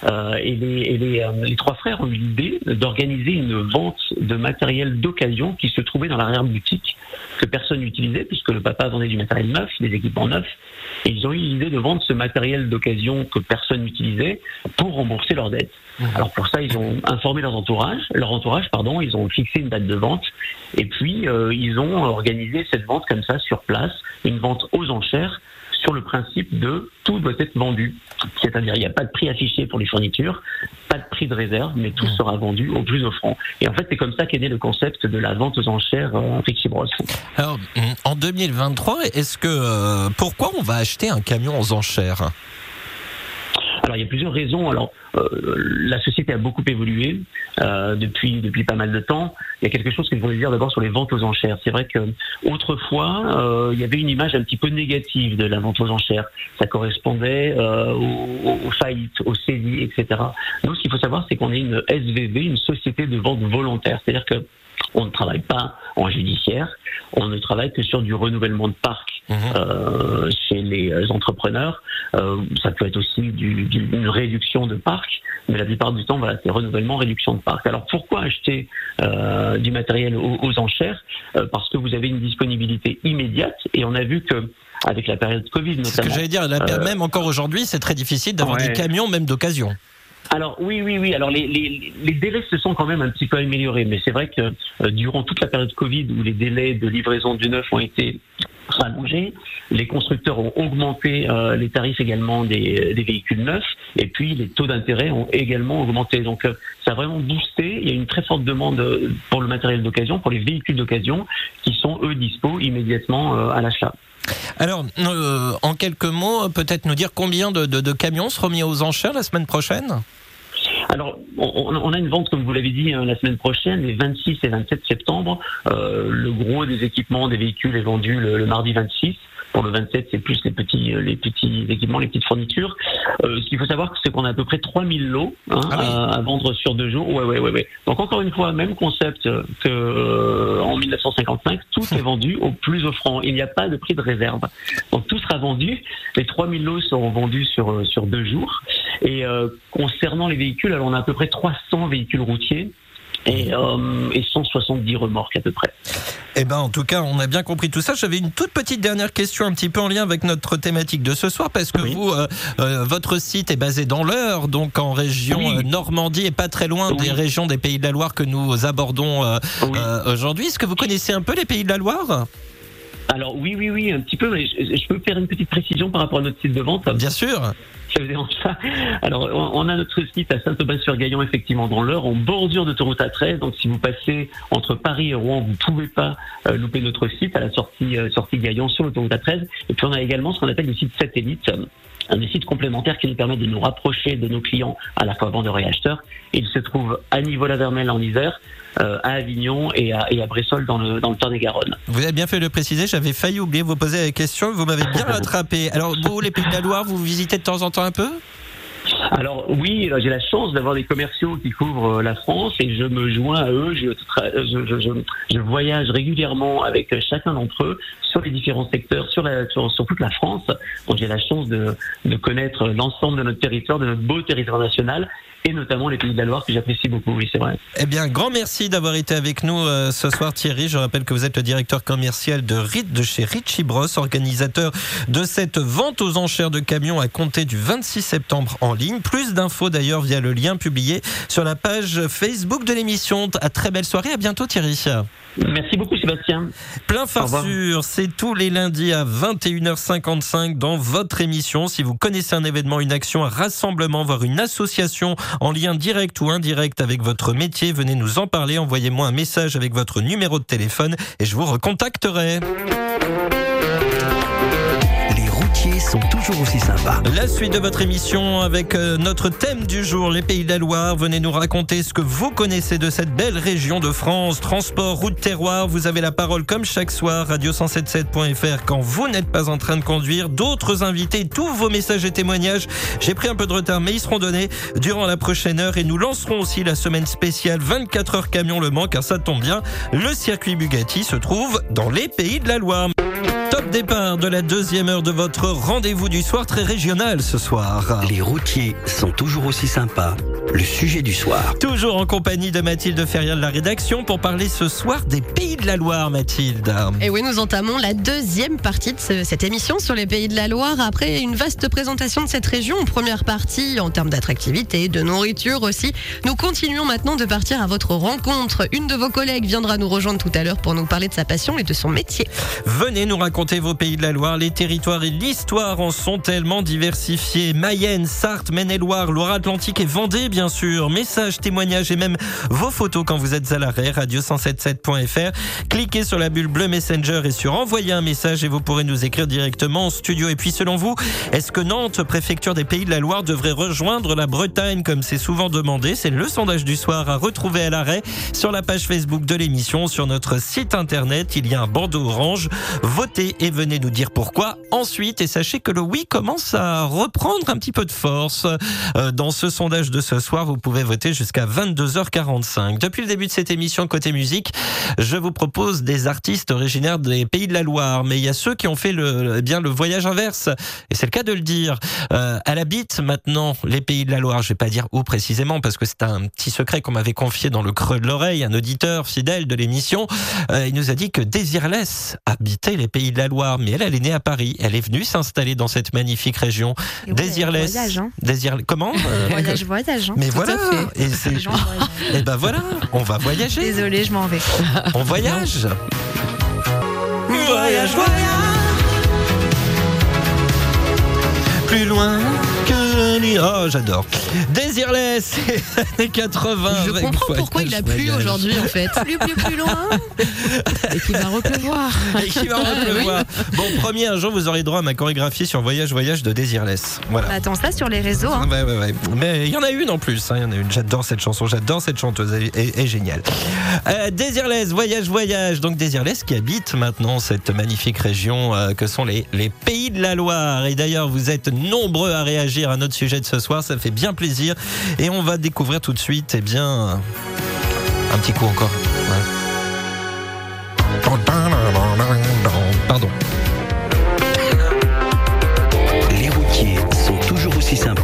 Euh, et les, euh, les trois frères ont eu l'idée d'organiser une vente de matériel d'occasion qui se trouvait dans l'arrière-boutique, que personne n'utilisait, puisque le papa vendait du matériel neuf, des équipements neufs. Et ils ont eu l'idée de vendre ce matériel d'occasion que personne n'utilisait pour rembourser leurs dettes. Alors pour ça, ils ont informé leur entourage, leur entourage, pardon, ils ont fixé une date de vente, et puis euh, ils ont organisé cette vente comme ça sur place, une vente aux enchères sur le principe de tout doit être vendu. C'est-à-dire il n'y a pas de prix affiché pour les fournitures, pas de prix de réserve, mais tout sera vendu au plus offrant. Et en fait, c'est comme ça qu'est né le concept de la vente aux enchères euh, Richie Bros. Alors, en 2023, est-ce que euh, pourquoi on va acheter un camion aux enchères? Alors il y a plusieurs raisons. Alors euh, la société a beaucoup évolué euh, depuis depuis pas mal de temps. Il y a quelque chose que je voulais dire d'abord sur les ventes aux enchères. C'est vrai que autrefois euh, il y avait une image un petit peu négative de la vente aux enchères. Ça correspondait euh, aux, aux faillites, aux saisies, etc. Nous, ce qu'il faut savoir, c'est qu'on est une SVV, une société de vente volontaire. C'est-à-dire que on ne travaille pas en judiciaire, on ne travaille que sur du renouvellement de parc euh, chez les euh, entrepreneurs. Euh, ça peut être aussi du, du- une réduction de parc, mais la plupart du temps, voilà, c'est renouvellement, réduction de parc. Alors pourquoi acheter euh, du matériel aux, aux enchères? Euh, Parce que vous avez une disponibilité immédiate, et on a vu que avec la période Covid C'est ce que notamment. j'allais dire. la- même encore aujourd'hui, c'est très difficile d'avoir ouais. des camions, même d'occasion. Alors oui, oui, oui. Alors les, délais se sont quand même un petit peu améliorés, mais c'est vrai que euh, durant toute la période Covid, où les délais de livraison du neuf ont été rallongés, les constructeurs ont augmenté euh, les tarifs également des, véhicules neufs, et puis les taux d'intérêt ont également augmenté. Donc euh, ça a vraiment boosté. Il y a une très forte demande pour le matériel d'occasion, pour les véhicules d'occasion, qui sont eux dispo immédiatement à l'achat. Alors, en quelques mots, peut-être nous dire combien de- de camions seront mis aux enchères la semaine prochaine? Alors, on, on a une vente, comme vous l'avez dit, hein, la semaine prochaine, les 26 et 27 septembre. Euh, le gros des équipements des véhicules est vendu le, le mardi 26. Pour le 27, c'est plus les petits, euh, les petits équipements, les petites fournitures. Euh, ce qu'il faut savoir, c'est qu'on a à peu près 3000 lots hein, à, à vendre sur deux jours. Ouais, ouais, ouais, ouais. Donc encore une fois, même concept que euh, en 1955, tout est vendu au plus offrant. Il n'y a pas de prix de réserve. Donc tout sera vendu. Les 3000 lots seront vendus sur euh, sur deux jours. Et euh, concernant les véhicules, alors on a à peu près 300 véhicules routiers et, euh, et 170 remorques à peu près. Eh ben, en tout cas, on a bien compris tout ça. J'avais une toute petite dernière question, un petit peu en lien avec notre thématique de ce soir, parce que Oui. vous, euh, euh, votre site est basé dans l'Eure, donc en région Oui. euh, Normandie, et pas très loin Oui. des régions des Pays de la Loire que nous abordons euh, euh, aujourd'hui. Est-ce que vous connaissez un peu les Pays de la Loire? Alors oui, oui, oui, un petit peu, mais je, je peux faire une petite précision par rapport à notre site de vente Bien sûr. Alors, on a notre site à Saint-Aubin-sur-Gaillon, effectivement, dans l'heure, en bordure d'autoroute A13. Donc, si vous passez entre Paris et Rouen, vous pouvez pas euh, louper notre site à la sortie, euh, sortie Gaillon sur l'autoroute A13. Et puis, on a également ce qu'on appelle le site satellite, euh, un des sites complémentaires qui nous permet de nous rapprocher de nos clients, à la fois vendeurs et acheteurs. Il se trouve à Niveau-la-Vermelle en Isère, euh, à Avignon et à, et à Bressol dans le, dans le Tarn-et-Garonne. Vous avez bien fait de le préciser. J'avais failli oublier de vous poser la question. Vous m'avez bien rattrapé. Alors, vous, les Pays de la Loire, vous visitez de temps en temps un peu? Alors oui, euh, j'ai la chance d'avoir des commerciaux qui couvrent euh, la France et je me joins à eux. Je, tra- je, je, je- je voyage régulièrement avec chacun d'entre eux sur les différents secteurs, sur, la, sur, sur toute la France. Donc j'ai la chance de, de connaître l'ensemble de notre territoire, de notre beau territoire national et notamment les pays de la Loire que j'apprécie beaucoup. Oui, c'est vrai. Eh bien, grand merci d'avoir été avec nous euh, ce soir, Thierry. Je rappelle que vous êtes le directeur commercial de de chez Richie Bros, organisateur de cette vente aux enchères de camions à compter du 26 septembre en ligne. Plus d'infos d'ailleurs via le lien publié sur la page Facebook de l'émission. À très belle soirée. À bientôt, Thierry. Merci beaucoup, Sébastien. Plein. Farsure, c'est tous les lundis à 21h55 dans votre émission. Si vous connaissez un événement, une action, un rassemblement, voire une association en lien direct ou indirect avec votre métier, venez nous en parler. Envoyez-moi un message avec votre numéro de téléphone et je vous recontacterai. Sont toujours aussi sympas. La suite de votre émission avec euh, notre thème du jour, les Pays de la Loire. Venez nous raconter ce que vous connaissez de cette belle région de France. Transport, route, terroir, vous avez la parole comme chaque soir, radio177.fr quand vous n'êtes pas en train de conduire. D'autres invités, tous vos messages et témoignages. J'ai pris un peu de retard, mais ils seront donnés durant la prochaine heure et nous lancerons aussi la semaine spéciale 24 heures camion Le Mans car ça tombe bien. Le circuit Bugatti se trouve dans les Pays de la Loire. Top départ de la deuxième heure de votre rendez-vous du soir très régional ce soir. Les routiers sont toujours aussi sympas. Le sujet du soir. Toujours en compagnie de Mathilde Ferrier de la rédaction pour parler ce soir des Pays de la Loire, Mathilde. Et oui, nous entamons la deuxième partie de ce- cette émission sur les Pays de la Loire après une vaste présentation de cette région. Première partie en termes d'attractivité, de nourriture aussi. Nous continuons maintenant de partir à votre rencontre. Une de vos collègues viendra nous rejoindre tout à l'heure pour nous parler de sa passion et de son métier. Venez nous raconter vos Pays de la Loire. Les territoires et l'histoire en sont tellement diversifiés. Mayenne, Sarthe, Maine-et-Loire, Loire-Atlantique et Vendée, bien sûr. Messages, témoignages et même vos photos quand vous êtes à l'arrêt. Radio177.fr. Cliquez sur la bulle bleue Messenger et sur envoyer un message et vous pourrez nous écrire directement en studio. Et puis, selon vous, est-ce que Nantes, préfecture des Pays de la Loire, devrait rejoindre la Bretagne comme c'est souvent demandé? C'est le sondage du soir à retrouver à l'arrêt sur la page Facebook de l'émission, sur notre site internet. Il y a un bandeau orange. Votez et venez nous dire pourquoi. Ensuite, et sachez que le oui commence à reprendre un petit peu de force. Euh, Dans ce sondage de ce soir, vous pouvez voter jusqu'à 22h45. Depuis le début de cette émission Côté Musique, je vous propose des artistes originaires des Pays de la Loire. Mais il y a ceux qui ont fait le, eh bien, le voyage inverse. Et c'est le cas de le dire. Euh, elle habite maintenant les Pays de la Loire. Je vais pas dire où précisément parce que c'est un petit secret qu'on m'avait confié dans le creux de l'oreille. Un auditeur fidèle de l'émission, euh, il nous a dit que Désirless habitait les Pays de la Loire. Mais elle, elle est née à Paris. Elle est venue s'installer dans cette magnifique région. Ouais, Désirless. voyage, hein. Désir... Comment Euh, Voyage, voyage. hein. Mais Tout voilà. Et. Et ben voilà. On va voyager. Désolée, je m'en vais. On voyage. Voyage, Plus loin Oh, j'adore. Désirless, années 80. Je comprends pourquoi il a plu aujourd'hui en fait. Plus, plus, plus loin. Et qu'il va repleuvoir. Et qui va en pleuvoir. Bon, premier, un jour, vous aurez droit à ma chorégraphie sur Voyage, Voyage de Désirless. Voilà. Attends ça sur les réseaux. Hein. Ouais, ouais, ouais. Mais il y en a une en plus. hein, Il y en a une. J'adore cette chanson. J'adore cette chanteuse. Elle est, géniale. Euh, Désirless, voyage, voyage. Donc Désirless qui habite maintenant cette magnifique région euh, que sont les, les Pays de la Loire. Et d'ailleurs, vous êtes nombreux à réagir à notre sujet de ce soir. Ça fait bien plaisir. Et on va découvrir tout de suite, eh bien, un petit coup encore. Ouais. Pardon. Les routiers sont toujours aussi sympas.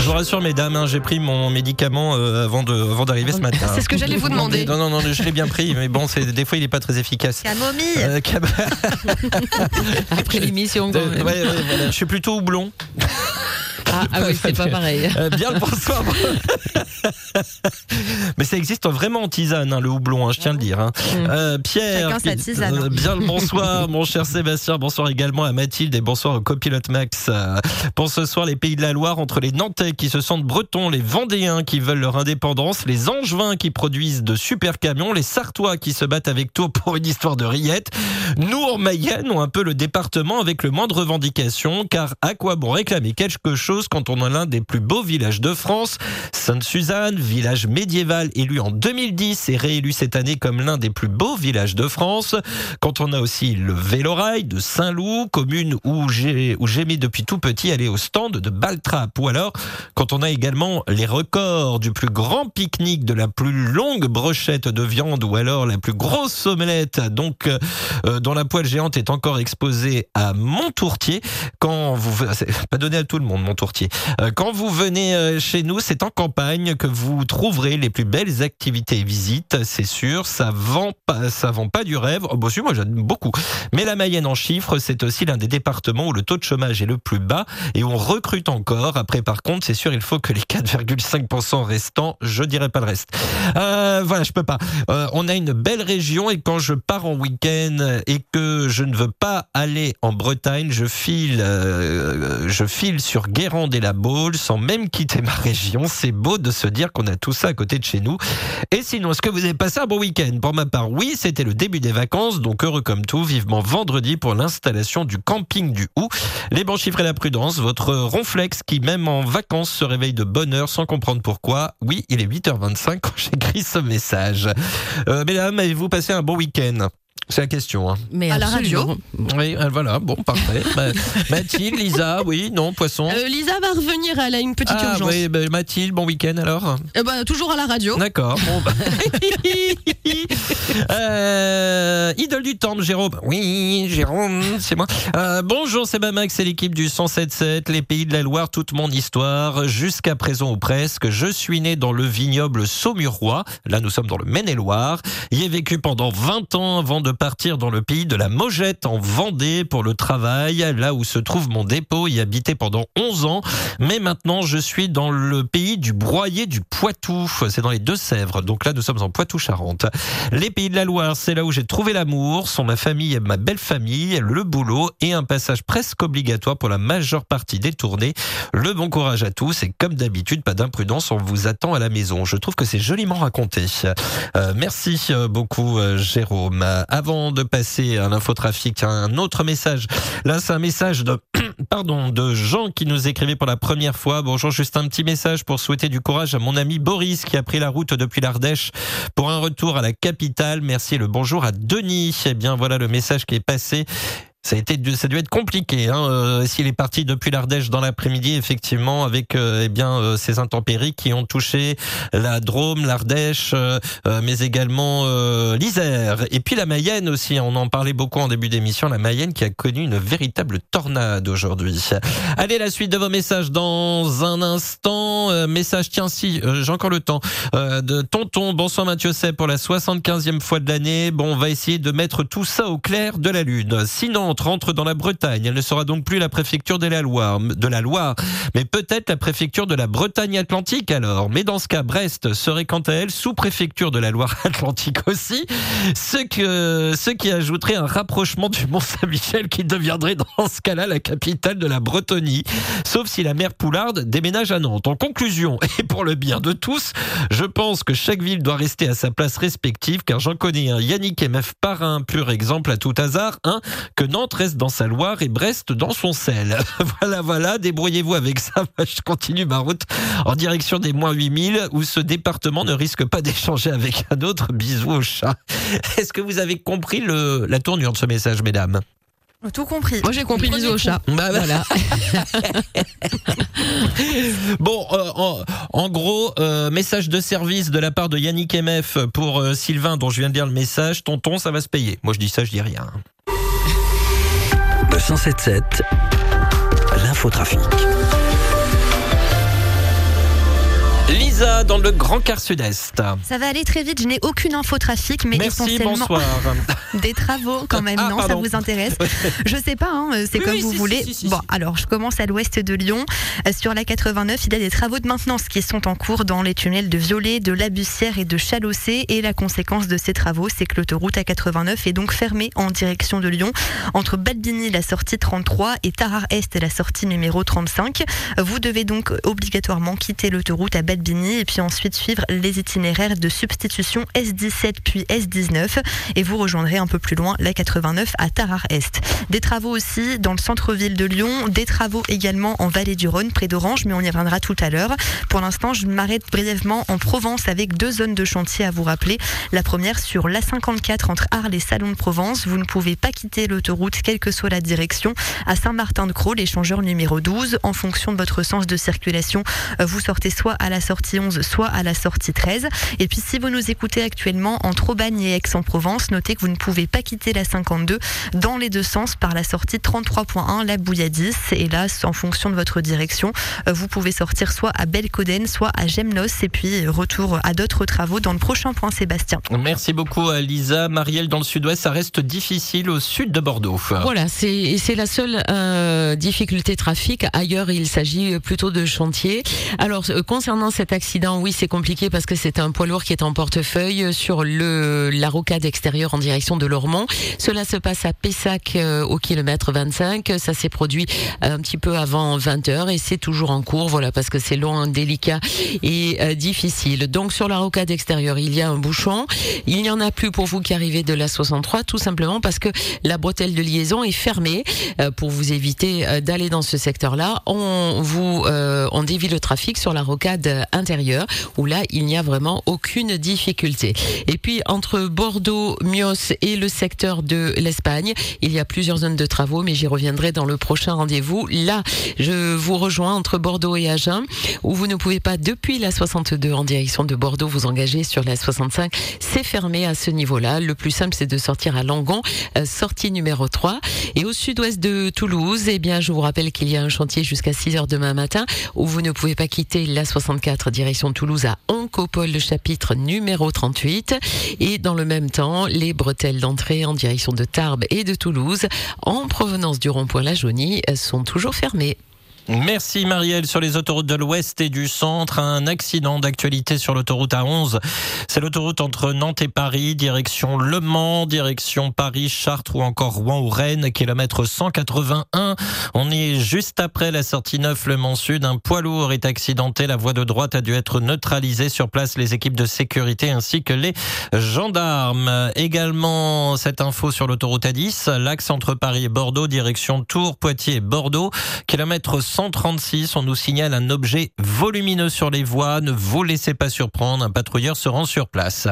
Je vous rassure, mesdames, hein, j'ai pris mon médicament euh, avant d'arriver ce matin. C'est ce que j'allais vous demander. Non, non, non, je l'ai bien pris, mais bon, c'est des fois il n'est pas très efficace. Camomille. Euh. Après l'émission. Je suis plutôt houblon. Ah, ah oui, c'est pas pareil. Euh, bien le bonsoir. Mais ça existe vraiment en tisane, hein, le houblon, hein, je tiens à le dire. Hein. Mmh. Euh, Pierre, Chacun sa euh, bien le bonsoir, mon cher Sébastien. Bonsoir également à Mathilde et bonsoir au copilote Max. Pour ce soir, les Pays de la Loire, entre les Nantais qui se sentent bretons, les Vendéens qui veulent leur indépendance, les Angevins qui produisent de super camions, les Sartois qui se battent avec Tours pour une histoire de rillettes. Nous, en Mayenne, on a un peu le département avec le moins de revendications, car à quoi bon réclamer quelque chose quand on a l'un des plus beaux villages de France. Sainte-Suzanne, village médiéval élu en 2010 et réélu cette année comme l'un des plus beaux villages de France. Quand on a aussi le Vélorail de Saint-Loup, commune où j'ai j'aimais depuis tout petit aller au stand de Baltrap. Ou alors quand on a également les records du plus grand pique-nique, de la plus longue brochette de viande ou alors la plus grosse omelette donc euh, dont la poêle géante est encore exposée à Montourtier. Quand vous... Pas donné à tout le monde Montourtier. Euh, quand vous venez euh, chez nous, c'est en campagne que vous trouverez les plus belles activités et visites, c'est sûr. Ça vend pas, ça vend pas du rêve. Oh, bah, bon, sûr, moi j'aime beaucoup. Mais la Mayenne en chiffres, c'est aussi l'un des départements où le taux de chômage est le plus bas et où on recrute encore. Après, par contre, c'est sûr, il faut que les 4,5% restants, je dirais pas le reste. Euh, voilà, je peux pas. On a une belle région et quand je pars en week-end et que je ne veux pas aller en Bretagne, je file, je file sur Guérande et la Baule, sans même quitter ma région. C'est beau de se dire qu'on a tout ça à côté de chez nous. Et sinon, est-ce que vous avez passé un bon week-end? Pour ma part, oui, c'était le début des vacances, donc heureux comme tout, vivement vendredi pour l'installation du camping du Hou. Les bons chiffres et la prudence, votre ronflex qui même en vacances se réveille de bonne heure sans comprendre pourquoi. Oui, il est 8h25 quand j'écris ce message. Euh, mesdames, avez-vous passé un bon week-end? C'est la question. Hein. Mais à la radio. Oui, euh, voilà, bon, parfait. Bah, Mathilde, Lisa, oui, non, poisson. Euh, Lisa va revenir, elle a une petite ah, urgence. Bah, Mathilde, bon week-end alors eh ben, Toujours à la radio. D'accord. Bon, bah. Euh, idole du temps, Jérôme. Oui, Jérôme, c'est moi. Bonjour, c'est Bamax, c'est l'équipe du 107.7, les pays de la Loire, toute mon histoire, jusqu'à présent ou presque. Je suis né dans le vignoble saumurois. Là, nous sommes dans le Maine-et-Loire. Y ai vécu pendant 20 ans avant de partir dans le pays de la Maugette en Vendée pour le travail, là où se trouve mon dépôt, y habité pendant 11 ans. Mais maintenant, je suis dans le pays du broyer du Poitou. C'est dans les Deux-Sèvres. Donc là, nous sommes en Poitou-Charentes. Les pays de la Loire, c'est là où j'ai trouvé l'amour, sont ma famille et ma belle famille, le boulot et un passage presque obligatoire pour la majeure partie des tournées. Le bon courage à tous et comme d'habitude, pas d'imprudence, on vous attend à la maison. Je trouve que c'est joliment raconté. Euh, merci euh, beaucoup, euh, Jérôme. Avant de passer à l'infotrafic, un autre message. Là, c'est un message de, pardon, de Jean qui nous écrivait pour la première fois. Bonjour, juste un petit message pour souhaiter du courage à mon ami Boris qui a pris la route depuis l'Ardèche pour un retour à la capitale. Merci le bonjour à Denis. Eh bien, voilà le message qui est passé. Ça a dû être compliqué. Hein, euh, S'il est parti depuis l'Ardèche dans l'après-midi, effectivement, avec euh, eh bien euh, ces intempéries qui ont touché la Drôme, l'Ardèche, euh, mais également l'Isère et puis la Mayenne aussi. On en parlait beaucoup en début d'émission. La Mayenne qui a connu une véritable tornade aujourd'hui. Allez, la suite de vos messages dans un instant. message, tiens si, j'ai encore le temps de Tonton. Bonsoir Mathieu c'est pour la 75e fois de l'année. Bon, on va essayer de mettre tout ça au clair de la lune. Sinon Nantes rentre dans la Bretagne. Elle ne sera donc plus la préfecture de la Loire, de la Loire mais peut-être la préfecture de la Bretagne Atlantique alors. Mais dans ce cas, Brest serait quant à elle sous-préfecture de la Loire Atlantique aussi, ce, que, qui ajouterait un rapprochement du Mont-Saint-Michel qui deviendrait dans ce cas-là la capitale de la Bretonie, sauf si la mère Poularde déménage à Nantes. En conclusion, et pour le bien de tous, je pense que chaque ville doit rester à sa place respective, car j'en connais un Yannick MF par un pur exemple à tout hasard, hein, que Nantes Reste dans sa Loire et Brest dans son sel. voilà, voilà, débrouillez-vous avec ça. Je continue ma route en direction des moins 8000 où ce département ne risque pas d'échanger avec un autre. Bisous au chat. Est-ce que vous avez compris le, la tournure de ce message, mesdames? Tout compris. Moi j'ai compris bisous au chat. Bah, voilà. bon, euh, en, gros, euh, message de service de la part de Yannick MF pour euh, Sylvain dont je viens de dire le message. Tonton, ça va se payer. Moi je dis ça, je dis rien. 1077, l'infotrafic. Lisa, dans le Grand Quart Sud-Est. Ça va aller très vite, je n'ai aucune info trafic, mais Merci, essentiellement bonsoir. des travaux quand même. Ah, non, ça vous intéresse Je sais pas, hein, c'est Oui, comme oui, vous si, voulez. si, si, si, bon, alors je commence à l'ouest de Lyon. Euh, Sur la 89, il y a des travaux de maintenance qui sont en cours dans les tunnels de Violet, de La Bussière et de Chalossé. Et la conséquence de ces travaux, c'est que l'autoroute A89 est donc fermée en direction de Lyon entre Balbini, la sortie 33, et Tarare Est, la sortie numéro 35. Vous devez donc obligatoirement quitter l'autoroute à Balbini et puis ensuite suivre les itinéraires de substitution S17 puis S19 et vous rejoindrez un peu plus loin la 89 à Tarare Est. Des travaux aussi dans le centre-ville de Lyon, des travaux également en vallée du Rhône près d'Orange mais on y reviendra tout à l'heure. Pour l'instant, je m'arrête brièvement en Provence avec deux zones de chantier à vous rappeler. La première sur l'A54 entre Arles et Salon de Provence. Vous ne pouvez pas quitter l'autoroute quelle que soit la direction. À Saint-Martin-de-Croix, l'échangeur numéro 12, en fonction de votre sens de circulation, euh, vous sortez soit à la 11, soit à la sortie 13. Et puis si vous nous écoutez actuellement entre Aubagne et Aix-en-Provence, notez que vous ne pouvez pas quitter la 52 dans les deux sens par la sortie 33.1, la Bouilladis. Et là, en fonction de votre direction, euh, vous pouvez sortir soit à Belcoden, soit à Gemnos. Et puis retour à d'autres travaux dans le prochain point Sébastien. Merci beaucoup à Lisa. Marielle, dans le sud-ouest, ça reste difficile au sud de Bordeaux. Voilà, c'est c'est la seule euh, difficulté trafic. Ailleurs, il s'agit plutôt de chantier. Alors, euh, concernant cet accident, oui, c'est compliqué parce que c'est un poids lourd qui est en portefeuille sur le la rocade extérieure en direction de Lormont. Cela se passe à Pessac euh, au kilomètre 25. Ça s'est produit un petit peu avant 20 heures et c'est toujours en cours. Voilà, parce que c'est long, délicat et euh, difficile. Donc, sur la rocade extérieure, il y a un bouchon. Il n'y en a plus pour vous qui arrivez de la 63, tout simplement parce que la bretelle de liaison est fermée euh, pour vous éviter euh, d'aller dans ce secteur-là. On vous euh, on dévie le trafic sur la rocade intérieure où là il n'y a vraiment aucune difficulté. Et puis entre Bordeaux, Mios et le secteur de l'Espagne, il y a plusieurs zones de travaux, mais j'y reviendrai dans le prochain rendez-vous. Là, je vous rejoins entre Bordeaux et Agen où vous ne pouvez pas depuis la 62 en direction de Bordeaux vous engager sur la 65. C'est fermé à ce niveau-là. Le plus simple c'est de sortir à Langon, euh, sortie numéro 3. Et au sud-ouest de Toulouse, eh bien, je vous rappelle qu'il y a un chantier jusqu'à 6 heures demain matin où vous ne pouvez pas quitter la 64 direction Toulouse à Oncopole, le chapitre numéro 38. Et dans le même temps, les bretelles d'entrée en direction de Tarbes et de Toulouse en provenance du rond-point La Jaunie sont toujours fermées. Merci Marielle. Sur les autoroutes de l'Ouest et du Centre, un accident d'actualité sur l'autoroute A11. C'est l'autoroute entre Nantes et Paris, direction Le Mans, direction Paris, Chartres ou encore Rouen ou Rennes, kilomètre 181. On est juste après la sortie 9 Le Mans Sud. Un poids lourd est accidenté. La voie de droite a dû être neutralisée. Sur place, les équipes de sécurité ainsi que les gendarmes. Également, cette info sur l'autoroute A10, l'axe entre Paris et Bordeaux, direction Tours, Poitiers Bordeaux, kilomètre 136, on nous signale un objet volumineux sur les voies. Ne vous laissez pas surprendre, un patrouilleur se rend sur place.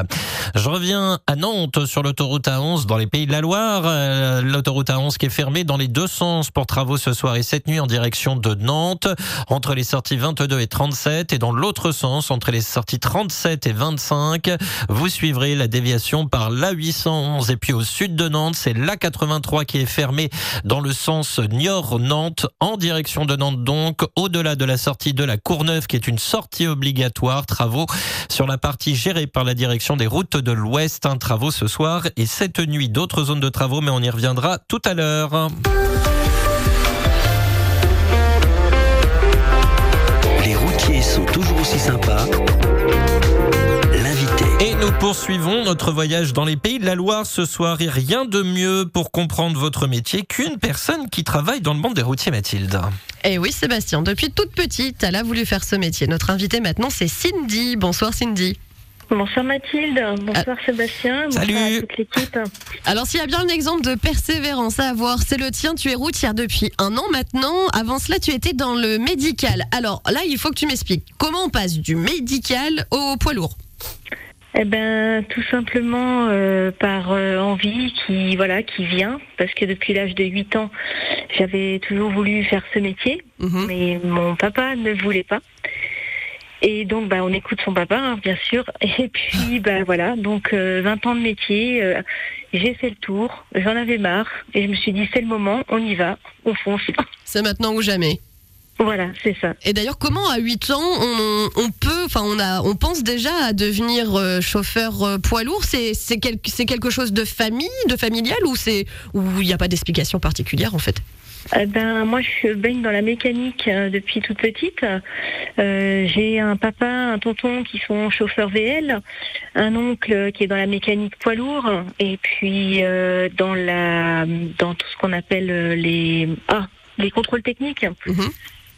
Je reviens à Nantes sur l'autoroute A11 dans les Pays de la Loire. Euh, l'autoroute A11 qui est fermée dans les deux sens pour travaux ce soir et cette nuit en direction de Nantes, entre les sorties 22 et 37 et dans l'autre sens entre les sorties 37 et 25. Vous suivrez la déviation par l'A811 et puis au sud de Nantes, c'est l'A83 qui est fermée dans le sens Niort-Nantes en direction de Nantes donc, au-delà de la sortie de la Courneuve qui est une sortie obligatoire, travaux sur la partie gérée par la direction des routes de l'Ouest, un travaux ce soir et cette nuit d'autres zones de travaux mais on y reviendra tout à l'heure. Les routiers sont toujours aussi sympas. Nous poursuivons notre voyage dans les pays de la Loire ce soir. Et rien de mieux pour comprendre votre métier qu'une personne qui travaille dans le monde des routiers, Mathilde. Et oui, Sébastien, depuis toute petite, elle a voulu faire ce métier. Notre invitée maintenant, c'est Cindy. Bonsoir Cindy. Bonsoir Mathilde, bonsoir Sébastien, bonsoir Salut. à toute l'équipe. Alors s'il y a bien un exemple de persévérance à avoir, c'est le tien. Tu es routière depuis un an maintenant. Avant cela, tu étais dans le médical. Alors là, il faut que tu m'expliques comment on passe du médical au poids lourd. Eh ben, tout simplement euh, par euh, envie qui voilà qui vient parce que depuis l'âge de 8 ans, j'avais toujours voulu faire ce métier, Mhm. mais mon papa ne voulait pas. Et donc, bah, on écoute son papa, hein, bien sûr. Et puis, bah, voilà, donc euh, 20 ans de métier, euh, j'ai fait le tour, j'en avais marre, et je me suis dit, c'est le moment, on y va, on fonce. C'est maintenant ou jamais. Voilà, c'est ça. Et d'ailleurs, comment à 8 ans on, on peut Enfin, on a, on pense déjà à devenir euh, chauffeur euh, poids lourd? C'est c'est quel- c'est quelque chose de famille, de familial ou c'est où il n'y a pas d'explication particulière en fait? Eh ben, moi, je baigne dans la mécanique euh, depuis toute petite. Euh, J'ai un papa, un tonton qui sont chauffeurs VL, un oncle qui est dans la mécanique poids lourd, et puis euh, dans la dans tout ce qu'on appelle les ah les contrôles techniques.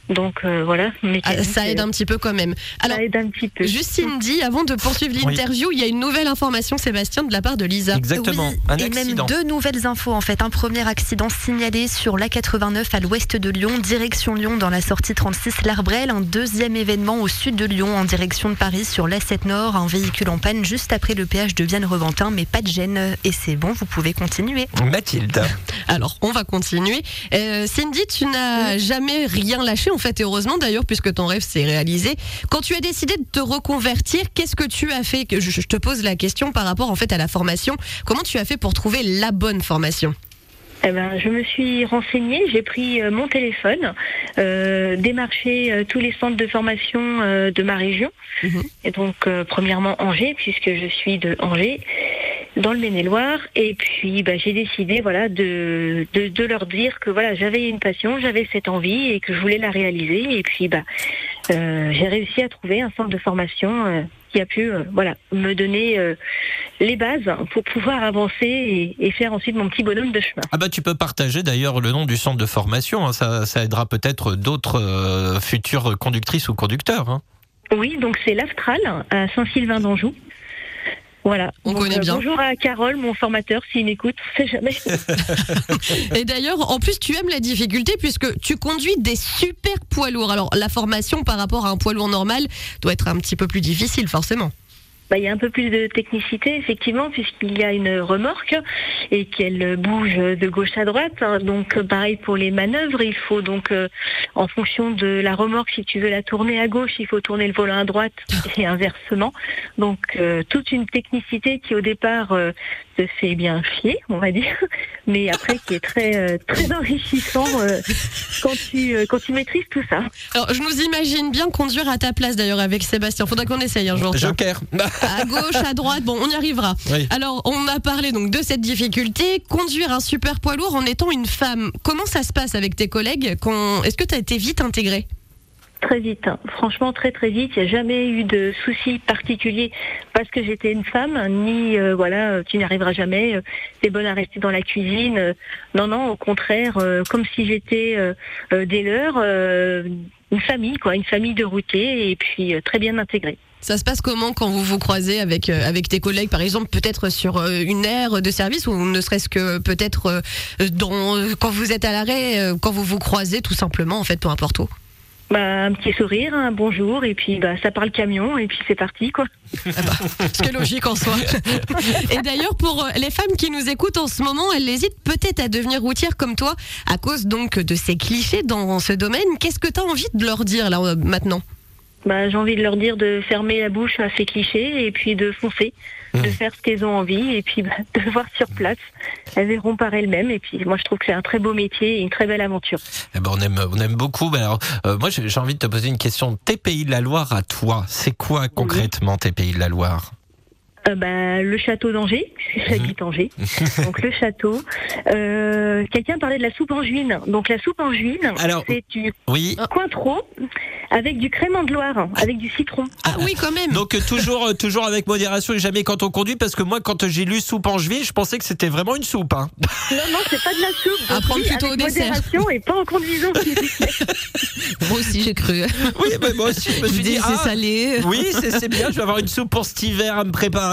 Donc euh, voilà, Ah, ça aide un petit peu quand même. Alors, ça aide un petit peu. juste Cindy, avant de poursuivre Oui. l'interview, il y a une nouvelle information, Sébastien, de la part de Lisa. Exactement. Oui, un et accident. même deux nouvelles infos en fait. Un premier accident signalé sur l'A89 à l'ouest de Lyon, direction Lyon dans la sortie 36 L'Arbrel. Un deuxième événement au sud de Lyon en direction de Paris sur l'A7 Nord. Un véhicule en panne juste après le péage de Vienne-Reventin, mais pas de gêne. Et c'est bon, vous pouvez continuer. Mathilde. Alors, on va continuer. Euh, Cindy, tu n'as jamais rien lâché, en fait, heureusement d'ailleurs, puisque ton rêve s'est réalisé. Quand tu as décidé de te reconvertir, qu'est-ce que tu as fait? Je, je te pose la question par rapport en fait à la formation. Comment tu as fait pour trouver la bonne formation? Eh ben, je me suis renseignée, j'ai pris euh, mon téléphone, euh, démarché euh, tous les centres de formation euh, de ma région. Mhm. Et donc, euh, premièrement Angers, puisque je suis de Angers, dans le Maine-et-Loire. Et puis, bah, j'ai décidé, voilà, de, de, de leur dire que voilà, j'avais une passion, j'avais cette envie et que je voulais la réaliser. Et puis, bah, euh, j'ai réussi à trouver un centre de formation. Qui a pu euh, voilà me donner euh, les bases pour pouvoir avancer et, et faire ensuite mon petit bonhomme de chemin. Ah bah tu peux partager d'ailleurs le nom du centre de formation, hein. ça, ça aidera peut-être d'autres euh, futures conductrices ou conducteurs. hein. Oui, donc c'est l'Astral à Saint-Sylvain d'Anjou. Voilà. On Donc, connaît euh, bien. Bonjour à Carole, mon formateur, s'il m'écoute, on sait jamais. Et d'ailleurs, en plus, tu aimes la difficulté puisque tu conduis des super poids lourds. Alors, la formation par rapport à un poids lourd normal doit être un petit peu plus difficile, forcément. Bah, il y a un peu plus de technicité, effectivement, puisqu'il y a une remorque et qu'elle bouge de gauche à droite. hein. Donc, euh, pareil pour les manœuvres, il faut donc, euh, en fonction de la remorque, si tu veux la tourner à gauche, il faut tourner le volant à droite et inversement. Donc, euh, toute une technicité qui, au départ, te fait bien fier, on va dire, mais après qui est très, euh, très enrichissant euh, quand tu, euh, quand tu maîtrises tout ça. Alors, je nous imagine bien conduire à ta place d'ailleurs avec Sébastien. Faudra qu'on essaye un jour. Joker. À gauche, à droite, bon, on y arrivera. Oui. Alors, on a parlé donc de cette difficulté, conduire un super poids lourd en étant une femme. Comment ça se passe avec tes collègues quand... Est-ce que tu as été vite intégrée? Très vite, hein. franchement très très vite. Il n'y a jamais eu de soucis particuliers parce que j'étais une femme, ni euh, voilà, tu n'y arriveras jamais. euh, T'es bonne à rester dans la cuisine. euh, non, non, au contraire, euh, comme si j'étais euh, dès l'heure une famille, quoi, une famille de routiers et puis très bien intégrée. Ça se passe comment quand vous vous croisez avec, avec tes collègues, par exemple, peut-être sur une aire de service ou ne serait-ce que peut-être dans, quand vous êtes à l'arrêt, quand vous vous croisez tout simplement, en fait, peu importe où? Bah, un petit sourire, un bonjour et puis bah ça parle camion et puis c'est parti quoi. Ce qui est logique en soi. Et d'ailleurs, pour euh, les femmes qui nous écoutent en ce moment, elles hésitent peut-être à devenir routières comme toi, à cause donc de ces clichés dans ce domaine. Qu'est-ce que tu as envie de leur dire là euh, maintenant? Bah, j'ai envie de leur dire de fermer la bouche à ces clichés et puis de foncer, de faire ce qu'elles ont envie et puis bah, de voir sur place. Elles verront par elles-mêmes et puis moi je trouve que c'est un très beau métier et une très belle aventure. Eh ben, on aime, on aime beaucoup. Mais alors, euh, moi, j'ai envie de te poser une question. Tes pays de la Loire à toi, c'est quoi concrètement tes pays de la Loire? Euh, bah, le château d'Angers, j'habite Angers, donc le château. Euh, Quelqu'un parlait de la soupe en juine. Donc la soupe en juine, Alors- c'est du Oui. cointreau avec du crément de Loire, avec du citron. Ah oui, quand même. Donc euh, toujours, toujours avec modération et jamais quand on conduit, parce que moi, quand j'ai lu soupe en juillet, je pensais que c'était vraiment une soupe. Hein. Non, non, c'est pas de la soupe. À Donc, prendre oui, plutôt avec au dessert. modération et pas en conduisant. Moi aussi, j'ai cru. Oui, mais moi aussi, je me suis dit, c'est ah, salé. oui, c'est c'est bien, je vais avoir une soupe pour cet hiver à me préparer.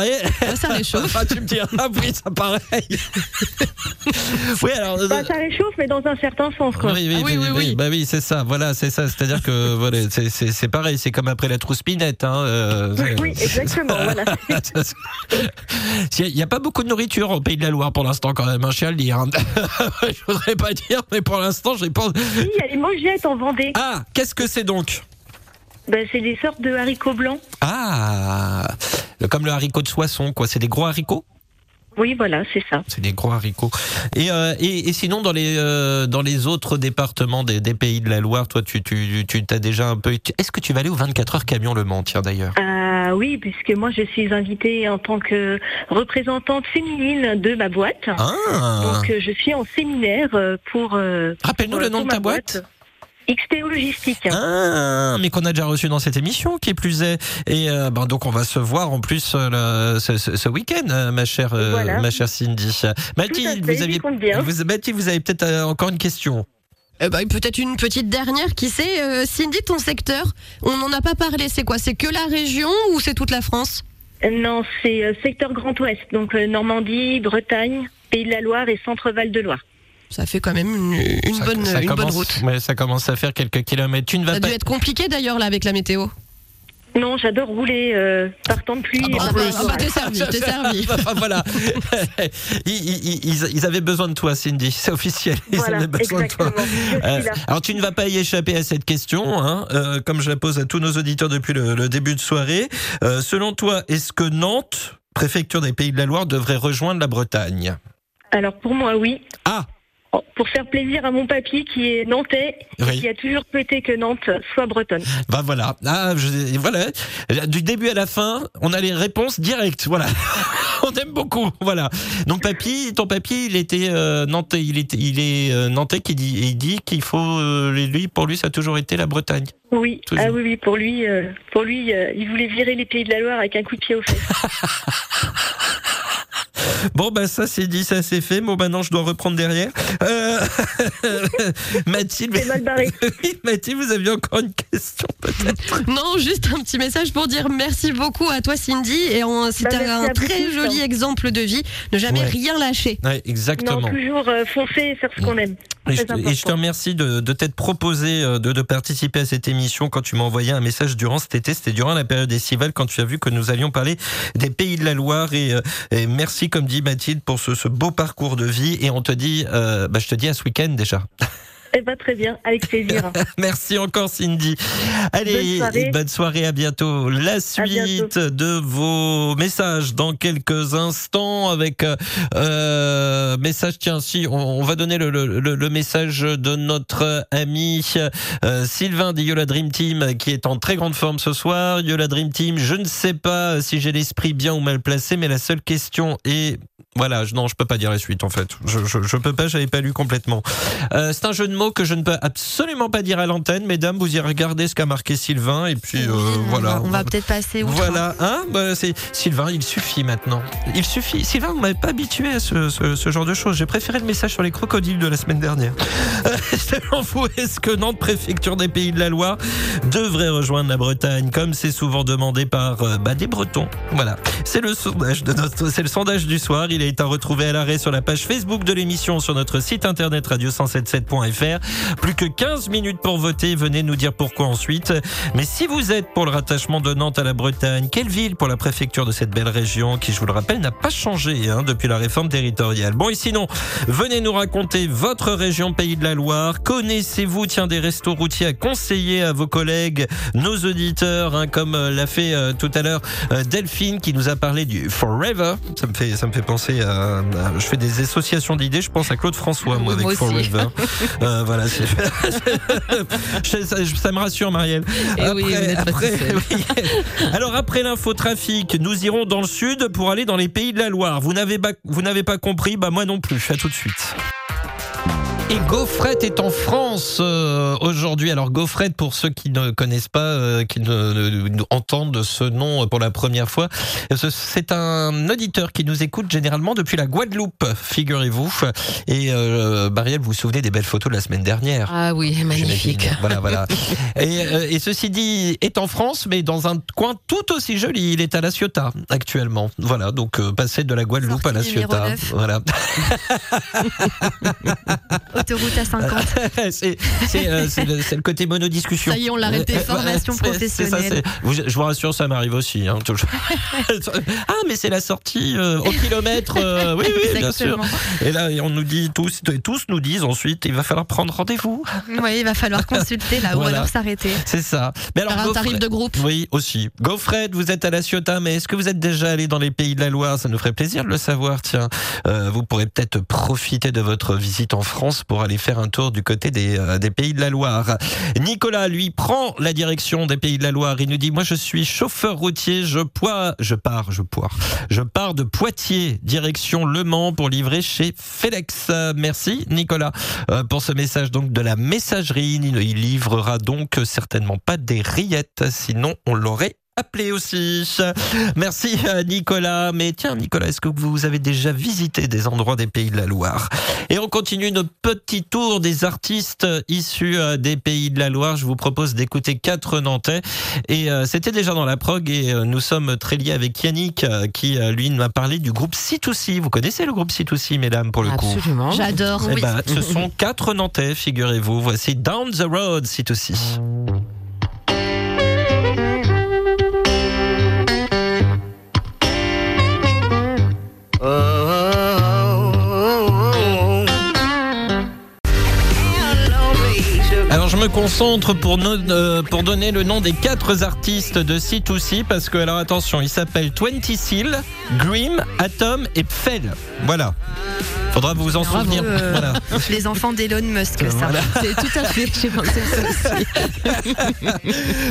Ça réchauffe. Ah, tu me diras, ah oui, ça pareil. oui, alors. Bah, ça réchauffe, mais dans un certain sens, quoi. Oui, oui, Ah oui, oui, oui, oui, oui. Bah oui, c'est ça. Voilà, c'est ça. C'est-à-dire que voilà, c'est- c'est c'est pareil. C'est comme après la trouspinette. Hein, euh, Oui, exactement, voilà. Il n'y a, pas beaucoup de nourriture au pays de la Loire pour l'instant, quand même. Un chien à le dire. hein. Je voudrais pas dire, mais pour l'instant, j'ai pas. Oui, il y a les mangettes en Vendée. Ah, qu'est-ce que c'est donc? Bah, c'est des sortes de haricots blancs. Ah, comme le haricot de Soissons, quoi. C'est des gros haricots? Oui, voilà, c'est ça. C'est des gros haricots. Et, euh, et, et sinon, dans les, euh, dans les autres départements des, des pays de la Loire, toi, tu, tu, tu as déjà un peu. Est-ce que tu vas aller au 24 heures camion Le Mans, tiens d'ailleurs? Ah oui, puisque moi je suis invitée en tant que représentante féminine de ma boîte. Ah Donc euh, je suis en séminaire euh, pour. euh, Rappelle-nous le nom de ta boîte. XTO Logistique. Ah, mais qu'on a déjà reçu dans cette émission, qui plus est. Et euh, ben donc on va se voir en plus euh, le- ce, ce- ce week-end, euh, ma chère, euh, Voilà. ma chère Cindy. Mathilde, vous aviez, vous, Mathilde, vous avez peut-être euh, encore une question. Eh ben, peut-être une petite dernière, qui sait, euh, Cindy, ton secteur, on n'en a pas parlé, c'est quoi? C'est que la région ou c'est toute la France? Non, c'est euh, secteur Grand Ouest, donc euh, Normandie, Bretagne, Pays de la Loire et Centre-Val de Loire. Ça fait quand même une, une Ça- bonne, ça une bonne commence- route. ouais, ça commence à faire quelques kilomètres. Tu ne vas Ça a pas. dû être compliqué d'ailleurs là avec la météo. Non, j'adore rouler euh, par temps de pluie. Ah bah, en par plus. temps Ah bah, t'es servi, t'es servi. Enfin, voilà. ils, ils- ils- ils avaient besoin de toi, Cindy. C'est officiel. Ils Voilà, avaient besoin de toi. Euh, alors tu ne vas pas y échapper à cette question, hein, euh, comme je la pose à tous nos auditeurs depuis le, le début de soirée. Euh, selon toi, est-ce que Nantes, préfecture des Pays de la Loire, devrait rejoindre la Bretagne? Alors pour moi, oui. Ah, Pour faire plaisir à mon papy qui est nantais, et qui a toujours souhaité que Nantes soit bretonne. bah voilà. Ah, je- voilà. Du début à la fin, on a les réponses directes. Voilà. on aime beaucoup. Voilà. Donc papy, ton papy, il était euh, nantais. Il est euh, nantais qui dit, il dit qu'il faut, euh, lui, pour lui, ça a toujours été la Bretagne. Oui, Toujours. ah oui, oui, pour lui, pour lui, il voulait virer les Pays de la Loire avec un coup de pied aux fesses. Bon, bah ça c'est dit, ça c'est fait. Bon, maintenant je dois reprendre derrière. Euh... Mathilde, C'est mal barré. Oui, Mathilde, vous aviez encore une question peut-être Non, juste un petit message pour dire merci beaucoup à toi Cindy et on- c'était Bah, merci un très joli hein. exemple de vie, ne jamais Ouais. rien lâcher. Ouais, Non, exactement. toujours euh, foncer et faire ce qu'on aime. Et je, et je te remercie de, de t'être proposé euh, de, de participer à cette émission quand tu m'as envoyé un message durant cet été. C'était durant la période estivale quand tu as vu que nous allions parler des pays de la Loire. Et, euh, et merci, comme dit Mathilde, pour ce, ce beau parcours de vie. Et on te dit, euh, bah, je te dis à ce week-end déjà. Eh ben, très bien, avec plaisir. Merci encore Cindy. Allez, Bonne soirée. bonne soirée, à bientôt. La suite bientôt. de vos messages dans quelques instants avec euh, euh, message. Tiens, si on, on va donner le, le- le- le message de notre ami euh, Sylvain de Yola Dream Team qui est en très grande forme ce soir. Yola Dream Team, je ne sais pas si j'ai l'esprit bien ou mal placé, mais la seule question est voilà, non, je peux pas dire la suite en fait. Je, je, je peux pas, j'avais pas lu complètement. Euh, c'est un jeu de mots que je ne peux absolument pas dire à l'antenne, mesdames. Vous y regardez ce qu'a marqué Sylvain et puis euh, on voilà. va- On va peut-être passer outre. Voilà, hein bah, c'est Sylvain, il suffit maintenant. Il suffit. Sylvain, vous m'avez pas habitué à ce, ce, ce genre de choses. J'ai préféré le message sur les crocodiles de la semaine dernière. Selon vous, est-ce que Nantes, préfecture des Pays de la Loire, devrait rejoindre la Bretagne, comme c'est souvent demandé par euh, bah, des Bretons? Voilà, c'est le sondage de notre, c'est le sondage du soir. Il a été retrouvé à l'arrêt sur la page Facebook de l'émission, sur notre site internet radio177.fr. Plus que 15 minutes pour voter. Venez nous dire pourquoi ensuite. Mais si vous êtes pour le rattachement de Nantes à la Bretagne, quelle ville pour la préfecture de cette belle région qui, je vous le rappelle, n'a pas changé hein, depuis la réforme territoriale? Bon, et sinon, venez nous raconter votre région Pays de la Loire. Connaissez-vous, tiens, des restos routiers à conseiller à vos collègues, nos auditeurs, hein, comme euh, l'a fait euh, tout à l'heure euh, Delphine qui nous a parlé du Forever. Ça me fait, ça me fait penser à, à- je fais des associations d'idées. Je pense à Claude François, moi, avec moi. Forever. Euh, voilà, ça, ça me rassure, Marielle. Eh oui, après-. Alors après l'infotrafic, nous irons dans le sud pour aller dans les pays de la Loire. Vous n'avez pas, vous n'avez pas compris? Bah moi non plus. À tout de suite. Et Gaufrette est en France euh, aujourd'hui. Alors Gaufrette, pour ceux qui ne connaissent pas, euh, qui ne, ne- entendent ce nom pour la première fois, ce- c'est un auditeur qui nous écoute généralement depuis la Guadeloupe, figurez-vous. Et euh, Marielle, vous vous souvenez des belles photos de la semaine dernière? Ah oui, magnifique. Voilà, voilà. et, euh, et ceci dit, est en France, mais dans un coin tout aussi joli. Il est à La Ciotat actuellement. Voilà, donc euh, passer de la Guadeloupe Sortie à La Ciotat. Voilà. Autoroute à 50. c'est c'est, euh, c'est le, côté monodiscussion. Ça y est, on l'a arrêté. Formation ça, professionnelle. vous- je vous rassure, ça m'arrive aussi. hein, ah, mais c'est la sortie euh, au kilomètre. euh, oui, oui, bien sûr. Et là, on nous dit tous, et tous nous disent ensuite, il va falloir prendre rendez-vous. Oui, il va falloir consulter là ou Voilà. alors s'arrêter. C'est ça. Mais Faire un Gaufret- tarif de groupe. Oui, aussi. Gaufred, vous êtes à la Ciotat, mais est-ce que vous êtes déjà allé dans les pays de la Loire? Ça nous ferait plaisir de le savoir. Tiens, vous pourrez peut-être profiter de votre visite en France pour aller faire un tour du côté des, euh, des pays de la Loire. Nicolas, lui, prend la direction des pays de la Loire. Il nous dit, moi, je suis chauffeur routier, je poire, je pars, je poire. Je pars de Poitiers, direction Le Mans pour livrer chez. Euh, Merci, Nicolas, euh, pour ce message donc de la messagerie. Il livrera donc certainement pas des rillettes, sinon on l'aurait appeler aussi. Merci euh, Nicolas. Mais tiens Nicolas, est-ce que vous avez déjà visité des endroits des Pays de la Loire? Et on continue notre petit tour des artistes issus euh, des Pays de la Loire. Je vous propose d'écouter quatre Nantais. Et euh, c'était déjà dans la prog et nous sommes très liés avec Yannick qui lui m'a parlé du groupe C2C. Vous connaissez le groupe C2C mesdames pour le coup? Absolument. J'adore. Eh oui. Bah, ce sont quatre Nantais, figurez-vous. Voici Down the Road C2C. Concentre pour, no- euh, pour donner le nom des quatre artistes de C2C parce que alors attention, ils s'appellent 20 Seal, Grim, Atom et Pfel. Voilà. Faudra vous en Bravo. souvenir. Euh, Voilà. Les enfants d'Elon Musk, ça. Voilà. C'est tout à fait. J'ai pensé ça aussi.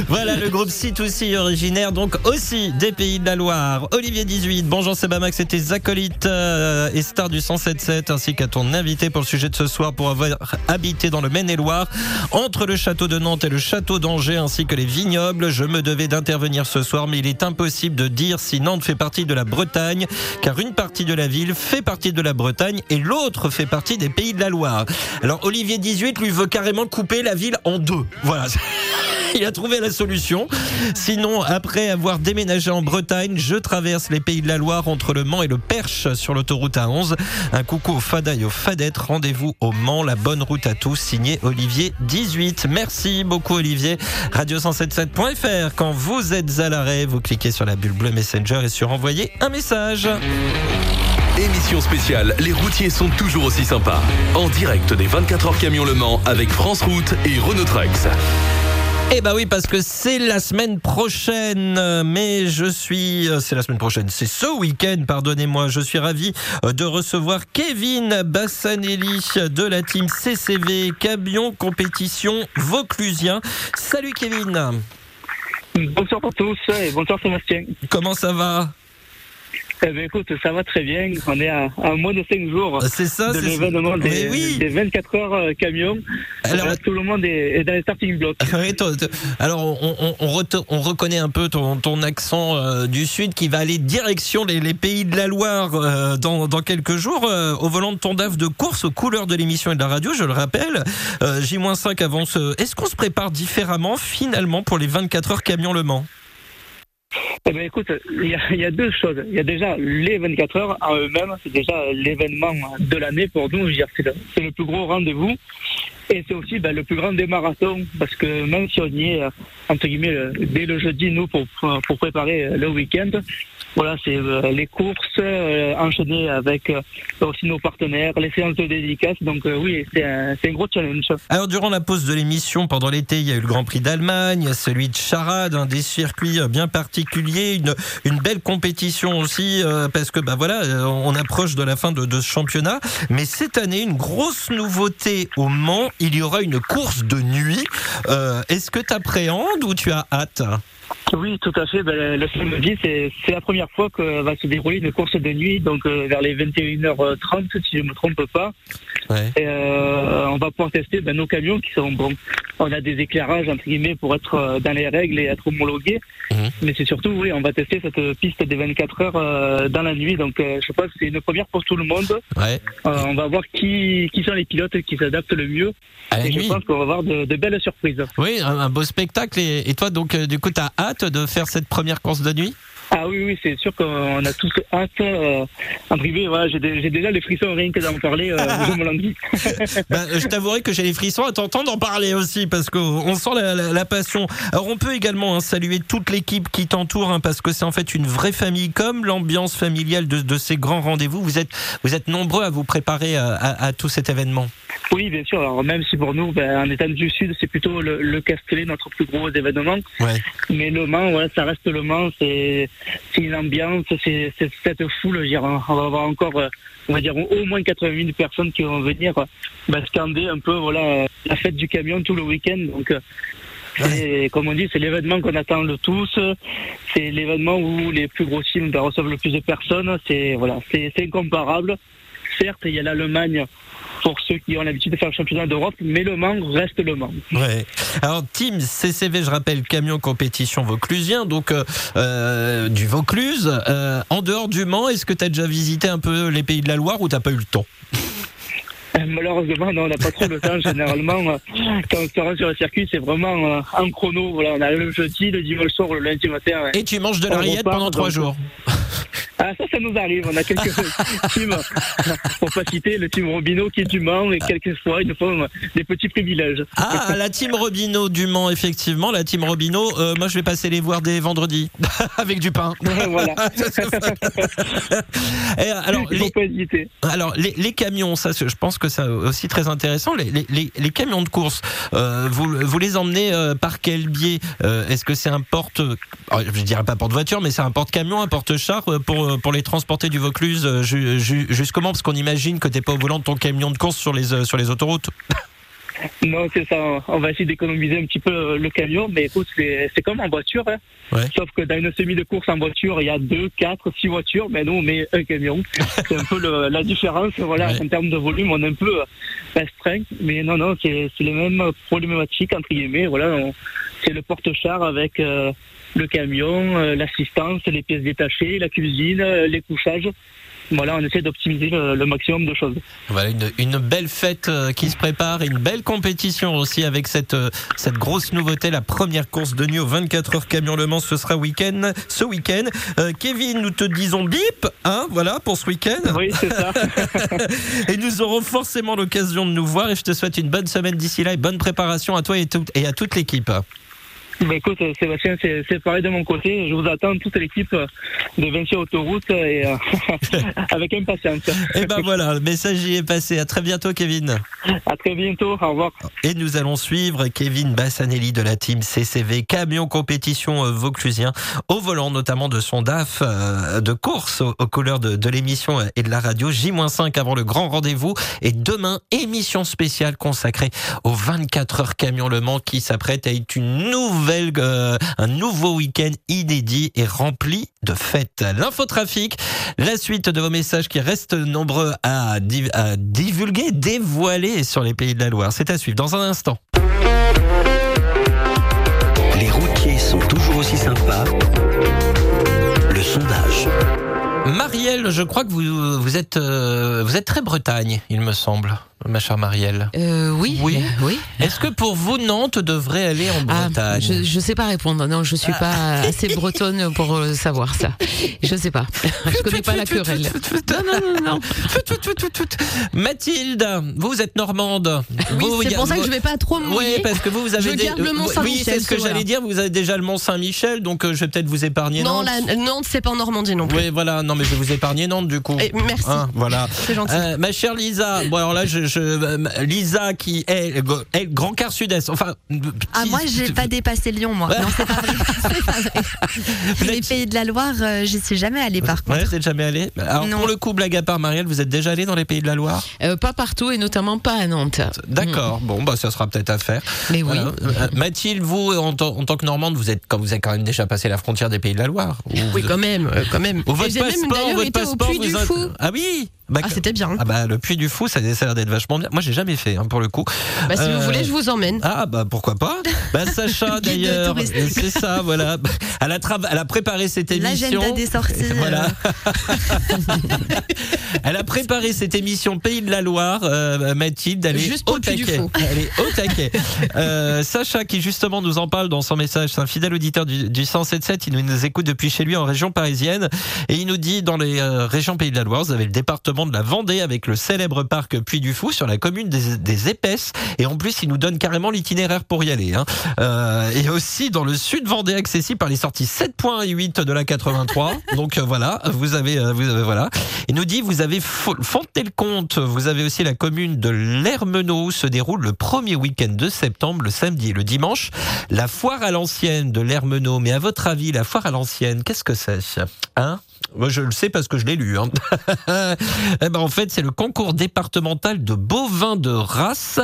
Voilà le groupe C2C originaire donc aussi des pays de la Loire. Olivier 18, bonjour Sebamax, c'était tes acolytes euh, et stars du 107.7 ainsi qu'à ton invité pour le sujet de ce soir pour avoir habité dans le Maine-et-Loire entre le château de Nantes et le château d'Angers ainsi que les vignobles. Je me devais d'intervenir ce soir mais il est impossible de dire si Nantes fait partie de la Bretagne car une partie de la ville fait partie de la Bretagne et l'autre fait partie des pays de la Loire. Alors Olivier 18 lui veut carrément couper la ville en deux. Voilà. Il a trouvé la solution. Sinon, après avoir déménagé en Bretagne, je traverse les pays de la Loire entre le Mans et le Perche sur l'autoroute A11. Un coucou au Fada et aux Fadettes. Rendez-vous au Mans. La bonne route à tous. Signé Olivier 18. Merci beaucoup Olivier. Radio177.fr. Quand vous êtes à l'arrêt, vous cliquez sur la bulle bleue Messenger et sur envoyer un message. Émission spéciale, les routiers sont toujours aussi sympas. En direct des 24 heures camion Le Mans avec France Route et Renault Trucks. Eh bah oui, parce que c'est la semaine prochaine, mais je suis, euh, c'est la semaine prochaine, c'est ce week-end, pardonnez-moi, je suis ravi euh, de recevoir Kevin Bassanelli de la team CCV Camion Compétition Vauclusien. Salut Kevin, Bonsoir à tous et bonsoir Sébastien. comment ça va? Eh bien, écoute, ça va très bien. On est à, à moins de 5 jours C'est ça, de c'est l'événement des, oui. des 24 heures euh, camions. Alors- Voilà, tout le monde est, est dans les starting blocks. Alors on, reconnaît un peu ton, ton accent euh, du sud qui va aller direction les, les pays de la Loire euh, dans, dans quelques jours euh, au volant de ton DAF de course aux couleurs de l'émission et de la radio, je le rappelle. Euh, J-5 avant ce... Est-ce qu'on se prépare différemment finalement pour les 24 heures camion Le Mans? Eh bien, écoute, il y, a, deux choses. Il y a déjà les 24 heures en eux-mêmes. C'est déjà l'événement de l'année pour nous. C'est le, plus gros rendez-vous. Et c'est aussi ben, le plus grand des marathons. Parce que même si on y est, euh, entre guillemets, le- dès le jeudi, nous, pour, pour préparer euh, le week-end, voilà, c'est euh, les courses euh, enchaînées avec euh, aussi nos partenaires, les séances de dédicaces. Donc oui, c'est un, un gros challenge. Alors durant la pause de l'émission, pendant l'été, il y a eu le Grand Prix d'Allemagne, celui de Charade, un des circuits bien particuliers, une, belle compétition aussi, parce que bah voilà, on approche de la fin de, ce championnat. Mais cette année, une grosse nouveauté au Mans, il y aura une course de nuit. Est-ce que tu appréhendes ou tu as hâte? Oui, tout à fait. Ben, le samedi, c'est c'est la première fois que va se dérouler une course de nuit, donc euh, vers les 21h30, si je ne me trompe pas. Ouais. Et, euh, on va pouvoir tester ben, nos camions qui sont bons. On a des éclairages entre guillemets pour être euh, dans les règles et être homologués. Mhm. Mais c'est surtout, oui, on va tester cette piste des 24 heures euh, dans la nuit. Donc, je pense que c'est une première pour tout le monde. Ouais. On va voir qui, qui sont les pilotes qui s'adaptent le mieux. À et nuit. je pense qu'on va avoir de, de belles surprises. Oui, un, un beau spectacle. Et, et toi, donc, du coup, tu as hâte de faire cette première course de nuit? Ah oui, oui, c'est sûr qu'on a tous hâte. Euh, en privé, voilà, j'ai dé- j'ai déjà les frissons rien que d'en parler, euh, je. Bah, euh, je t'avouerai que j'ai les frissons à t'entendre en parler aussi parce qu'on sent la, la- la passion. Alors on peut également hein, saluer toute l'équipe qui t'entoure hein, parce que c'est en fait une vraie famille comme l'ambiance familiale de, de ces grands rendez-vous. Vous êtes, vous êtes nombreux à vous préparer à, à- à tout cet événement. Oui, bien sûr. Alors, même si pour nous, ben, en étant du Sud, c'est plutôt le, le Castellet, notre plus gros événement. Ouais. Mais Le Mans, ouais, ça reste Le Mans. C'est c'est une ambiance, c'est cette foule. dire, on va avoir encore, euh, on va dire, au moins 80 000 personnes qui vont venir euh, ben, scander un peu voilà, la fête du camion tout le week-end. Donc, euh, c'est- comme on dit, c'est l'événement qu'on attend le tous. C'est l'événement où les plus gros ben, reçoivent le plus de personnes. C'est voilà, c'est incomparable. Certes, il y a l'Allemagne pour ceux qui ont l'habitude de faire le championnat d'Europe, mais le Mans reste le Mans. Alors Team CCV, je rappelle, camion compétition vauclusien, donc euh, euh, du Vaucluse. Euh, en dehors du Mans, est-ce que tu as déjà visité un peu les pays de la Loire ou t'as pas eu le temps? Malheureusement, non, on n'a pas trop le temps. Généralement, euh, quand on se rend sur le circuit, c'est vraiment euh, en chrono. Voilà, on arrive le jeudi, le dimanche soir, le lundi matin. ouais. Et tu manges de la rillette pendant trois jours. Ah, ça, ça nous arrive. On a quelques teams, pour pas citer, le team Robineau qui est du Mans, et quelquefois, ils nous font euh, des petits privilèges. Ah, la team Robineau du Mans, effectivement. La team Robineau, euh, moi je vais passer les voir dès vendredi avec du pain. voilà. Et, alors, Il faut les, alors les, les camions, ça, je pense que c'est aussi très intéressant. Les, camions de course, euh, vous, vous les emmenez euh, par quel biais Euh, Est-ce que c'est un porte, je dirais pas porte-voiture, mais c'est un porte-camion, un porte-char pour, pour les transporter du Vaucluse ju- ju- jusqu'au Mans? Parce qu'on imagine que t'es pas au volant de ton camion de course sur les, sur les autoroutes. Non, c'est ça. On va essayer d'économiser un petit peu euh, le camion, mais écoute, c'est comme en voiture. hein. Ouais. Sauf que dans une semi de course en voiture, il y a deux, quatre, six voitures, mais nous, on met un camion. C'est un peu le- la différence. Voilà, Ouais. en termes de volume, on est un peu euh, restreint. Mais non, non, c'est les mêmes problématiques, entre guillemets. Voilà, c'est le porte-char avec euh, le camion, euh, l'assistance, les pièces détachées, la cuisine, euh, les couchages. Voilà, on essaie d'optimiser le, le maximum de choses. Voilà une, une belle fête euh, qui se prépare une belle compétition aussi avec cette, euh, cette grosse nouveauté, la première course de nuit au 24 heures camion Le Mans, ce sera week-end, ce week-end. Euh, Kevin, nous te disons bip, hein, voilà pour ce week-end. Oui, c'est ça. et nous aurons forcément l'occasion de nous voir et je te souhaite une bonne semaine d'ici là et bonne préparation à toi et, tout- et à toute l'équipe. Bah écoute, euh, Sébastien, c'est pareil de mon côté. Je vous attends toute l'équipe euh, de Vinci Autoroute et euh, avec impatience. Et ben voilà, le message y est passé. À très bientôt, Kevin. À très bientôt. Au revoir. Et nous allons suivre Kevin Bassanelli de la team CCV Camion Compétition euh, Vauclusien au volant notamment de son DAF euh, de course aux, aux couleurs de, de l'émission et de la radio J-5 avant le grand rendez-vous et demain émission spéciale consacrée aux 24 heures Camion Le Mans qui s'apprête à être une nouvelle euh, un nouveau week-end inédit et rempli de fêtes. L'infotrafic, la suite de vos messages qui restent nombreux à, div- à divulguer, dévoiler sur les pays de la Loire. C'est à suivre dans un instant. Les routiers sont toujours aussi sympas. Le sondage. Marielle, je crois que vous, vous êtes euh, vous êtes très Bretagne, il me semble, ma chère Marielle? Euh, oui, Oui. euh, oui. Est-ce que pour vous Nantes devrait aller en Ah, Bretagne? je, je sais pas répondre. Non, je suis pas assez bretonne pour euh, savoir ça. Je sais pas. Je connais pas la querelle. Non, non, non, non. Mathilde, vous êtes normande. Oui, c'est pour ça que je vais pas trop me Oui, mouiller. parce que vous, vous avez Je des- garde le Mont Oui, c'est ce que j'allais dire. Vous avez déjà le Mont Saint-Michel, donc euh, je vais peut-être vous épargner Non, Nantes. la, Nantes, c'est pas en Normandie non plus. Oui, voilà. Non, mais je vais vous épargner Nantes du coup. Eh, merci. Hein, voilà. C'est gentil. Euh, ma chère Lisa, bon alors là, je, je- euh, Lisa qui est, est Grand Quart Sud-Est. Enfin, Ah, petit- moi, j'ai pas dépassé Lyon, moi. Non, c'est pas vrai. C'est pas vrai. Les pays de la Loire, euh, j'y suis jamais allée, par contre. Ouais, vous êtes jamais allé. Alors Non. pour le coup, blague à part, Marielle, vous êtes déjà allé dans les pays de la Loire? Euh, pas partout et notamment pas à Nantes. D'accord. Bon, bah ça sera peut-être à faire. Mais oui. Euh, Mathilde, vous, en, tant- en tant que Normande, vous êtes, quand vous avez quand même déjà passé la frontière des pays de la Loire. Ou Oui, vous- quand même, quand même. ou votre même passeport, d'ailleurs votre été au passeport Puy du vous a- Fou. Ah oui. Bah, Ah, c'était bien. Ah bah le Puy du Fou, ça, ça a l'air d'être vachement bien. Moi, j'ai jamais fait hein, pour le coup. Bah, si Euh, vous voulez, je vous emmène. Ah bah pourquoi pas Bah Sacha d'ailleurs, c'est ça, voilà. Elle a, trava- elle a préparé cette émission. L'agenda des sorties. Voilà. Elle a préparé cette émission Pays de la Loire, euh, Mathilde. Elle est Juste au Puy du taquet. Fou. Elle est au taquet. Euh, Sacha qui justement nous en parle dans son message, c'est un fidèle auditeur du, du 107.7. Il nous, écoute depuis chez lui en région parisienne et il nous dit dans les euh, régions Pays de la Loire, vous avez le département de la Vendée avec le célébre parc Puy du Fou sur la commune des, des Épaisses et en plus il nous donne carrément l'itinéraire pour y aller. Hein. Euh, et aussi dans le sud Vendée accessible par les sorties 7.1 et 8 de la 83. Donc euh, voilà, vous avez, euh, vous avez voilà. Il nous dit vous avez Fo- Fontenay-le-Comte, vous avez aussi la commune de l'Hermenot où se déroule le premier week-end de septembre, le samedi et le dimanche, la foire à l'ancienne de l'Hermenot. Mais à votre avis, la foire à l'ancienne, qu'est-ce que c'est? Hein? Moi, je le sais parce que je l'ai lu. Hein. eh ben, en fait, c'est le concours départemental de bovins de race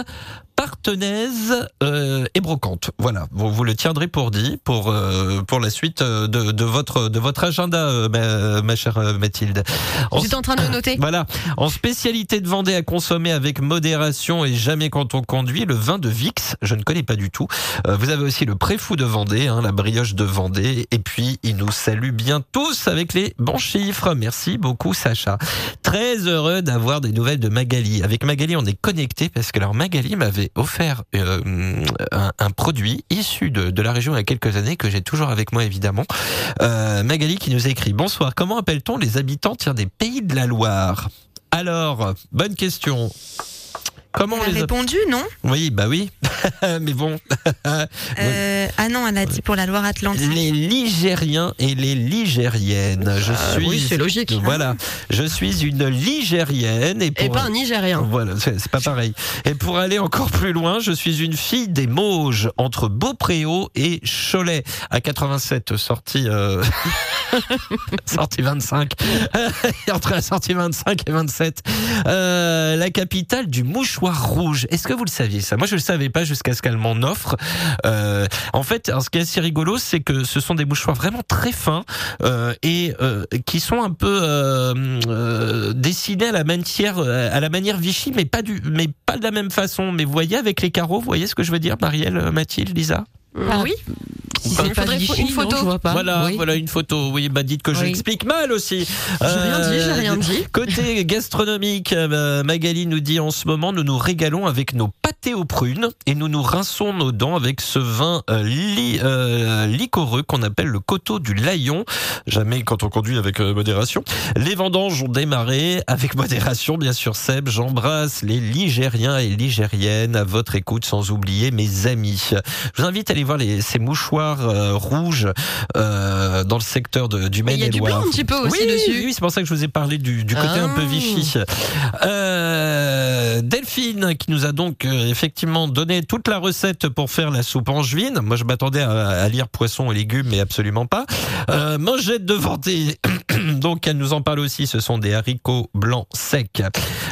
partenaise euh, et brocante. Voilà, vous, vous le tiendrez pour dit pour euh, pour la suite euh, de, de votre de votre agenda, ma, ma chère Mathilde. En- J'étais en train de noter. voilà. En spécialité de Vendée à consommer avec modération et jamais quand on conduit, le vin de Vix, je ne connais pas du tout. Vous avez aussi le préfou de Vendée, hein, la brioche de Vendée. Et puis, il nous salue bien tous avec les bons chiffres. Merci beaucoup, Sacha. Très heureux d'avoir des nouvelles de Magali. Avec Magali, on est connecté parce que alors Magali m'avait offert euh, un, produit issu de, de la région il y a quelques années que j'ai toujours avec moi évidemment. Euh, Magali qui nous écrit Bonsoir, comment appelle-t-on les habitants tiens, des pays de la Loire? Alors, bonne question. Comment Elle a les répondu, non? Oui, bah oui. Mais bon. Euh, Ah non, elle a dit pour la Loire-Atlantique. Les Ligériens et les Ligériennes. Je Ah, suis. oui, c'est logique. Voilà. Je suis une Ligérienne et pour. Et pas un Nigérien. Voilà, c'est c'est pas pareil. Et pour aller encore plus loin, je suis une fille des Mauges, entre Beaupréau et Cholet, à 87, sortie, euh... sortie 25. entre la sortie 25 et 27. Euh, la capitale du mouchoir rouge. Est-ce que vous le saviez ça? Moi, je le savais pas jusqu'à ce qu'elle m'en offre. Euh, en fait, ce qui est assez rigolo, c'est que ce sont des mouchoirs vraiment très fins euh, et euh, qui sont un peu dessinés à la manière à la manière Vichy, mais pas du, mais pas de la même façon. Mais vous voyez avec les carreaux, vous voyez ce que je veux dire, Marielle, Mathilde, Lisa? Ah, Il c'est pas faudrait Vichy, une non, photo. je vois pas. Voilà, Oui. voilà une photo. Oui, bah dites que je Oui. l'explique mal aussi. J'ai rien dit, j'ai rien dit. Côté gastronomique, euh, Magali nous dit en ce moment, nous nous régalons avec nos pâtés aux prunes et nous nous rinçons nos dents avec ce vin euh, li- euh, liquoreux qu'on appelle le coteau du Layon. Jamais quand on conduit avec euh, modération. Les vendanges ont démarré avec modération, bien sûr. Seb, j'embrasse les Ligériens et Ligériennes à votre écoute, sans oublier mes amis. Je vous invite à aller voir les, ces mouchoirs euh, rouges euh, dans le secteur de, du Mais il y a du Maine-et-Loire. blanc un petit peu aussi oui, dessus. Oui, c'est pour ça que je vous ai parlé du, du côté un peu Ah. Vichy. Euh, Delphine qui nous a donc effectivement donné toute la recette pour faire la soupe angevine. Moi, je m'attendais à, à lire poisson et légumes, mais absolument pas. Euh, mangette de Vendée. Donc, elle nous en parle aussi. Ce sont des haricots blancs secs.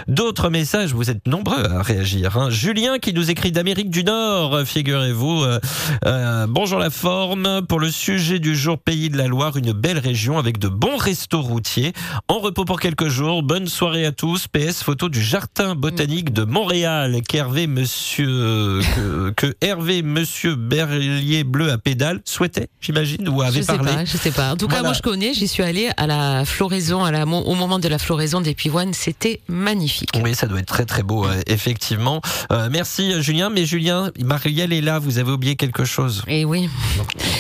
D'autres messages, vous êtes nombreux à réagir. hein. Julien qui nous écrit d'Amérique du Nord, figurez-vous. Euh, euh, bonjour la forme. Pour le sujet du jour Pays de la Loire, une belle région avec de bons restos routiers. En repos pour quelques jours. Bonne soirée à tous. PS photo du jardin botanique de Montréal qu'Hervé Monsieur que, que Hervé Monsieur Berlier Bleu à pédale souhaitait, j'imagine, ou avait Je sais parlé. pas, je sais pas. En tout cas, moi je connais, j'y suis allée à la floraison, à la, au moment de la floraison des pivoines, c'était magnifique. Oui, ça doit être très très beau, euh, effectivement. Euh, merci Julien, mais Julien, Marielle est là, vous avez oublié quelque chose. Et oui,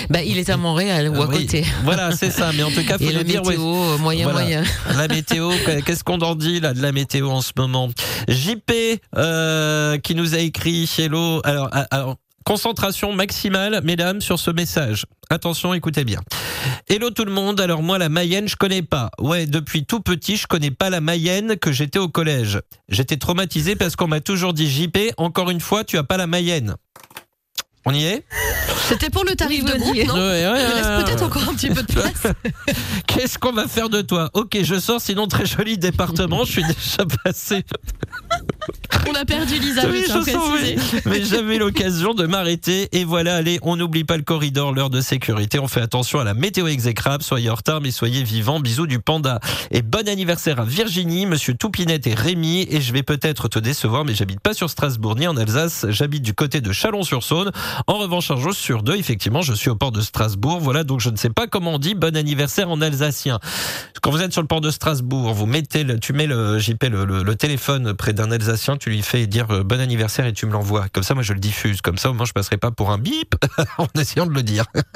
bah, il est à Montréal ou à oui, côté. Voilà, c'est ça, mais en tout cas, faut Et le la dire. météo, ouais. moyen, Voilà. moyen. La météo, qu'est-ce qu'on en dit là de la météo en ce moment? JP euh, qui nous a écrit Hello. Alors, ah, alors, concentration maximale, mesdames, sur ce message. Attention, écoutez bien. Hello tout le monde. Alors moi, la Mayenne, je connais pas. Ouais, depuis tout petit, je connais pas la Mayenne que j'étais au collège. J'étais traumatisé parce qu'on m'a toujours dit JP. Encore une fois, tu as pas la Mayenne. On y est C'était pour le tarif Oui, de groupe, non Ouais, ouais, Il ouais, reste ouais. peut-être encore un petit peu de place. Qu'est-ce qu'on va faire de toi Ok, je sors, sinon très joli département, je suis déjà passé. On a perdu Lisa, Oui, je sens, oui. Mais j'avais l'occasion de m'arrêter. Et voilà, allez, on n'oublie pas le corridor, l'heure de sécurité. On fait attention à la météo exécrable. Soyez en retard, mais soyez vivants. Bisous du panda. Et bon anniversaire à Virginie, monsieur Toupinette et Rémi. Et je vais peut-être te décevoir, mais j'habite pas sur Strasbourg ni en Alsace. J'habite du côté de Chalon-sur-Saône. En revanche, un jour sur deux, effectivement, je suis au port de Strasbourg. Voilà, donc je ne sais pas comment on dit bon anniversaire en alsacien. Quand vous êtes sur le port de Strasbourg, vous mettez le, tu mets le JP le, le- le téléphone près d'un Alsacien, tu lui fais dire euh, bon anniversaire et tu me l'envoies. Comme ça, moi, je le diffuse. Comme ça, au moins, je passerai pas pour un bip en essayant de le dire.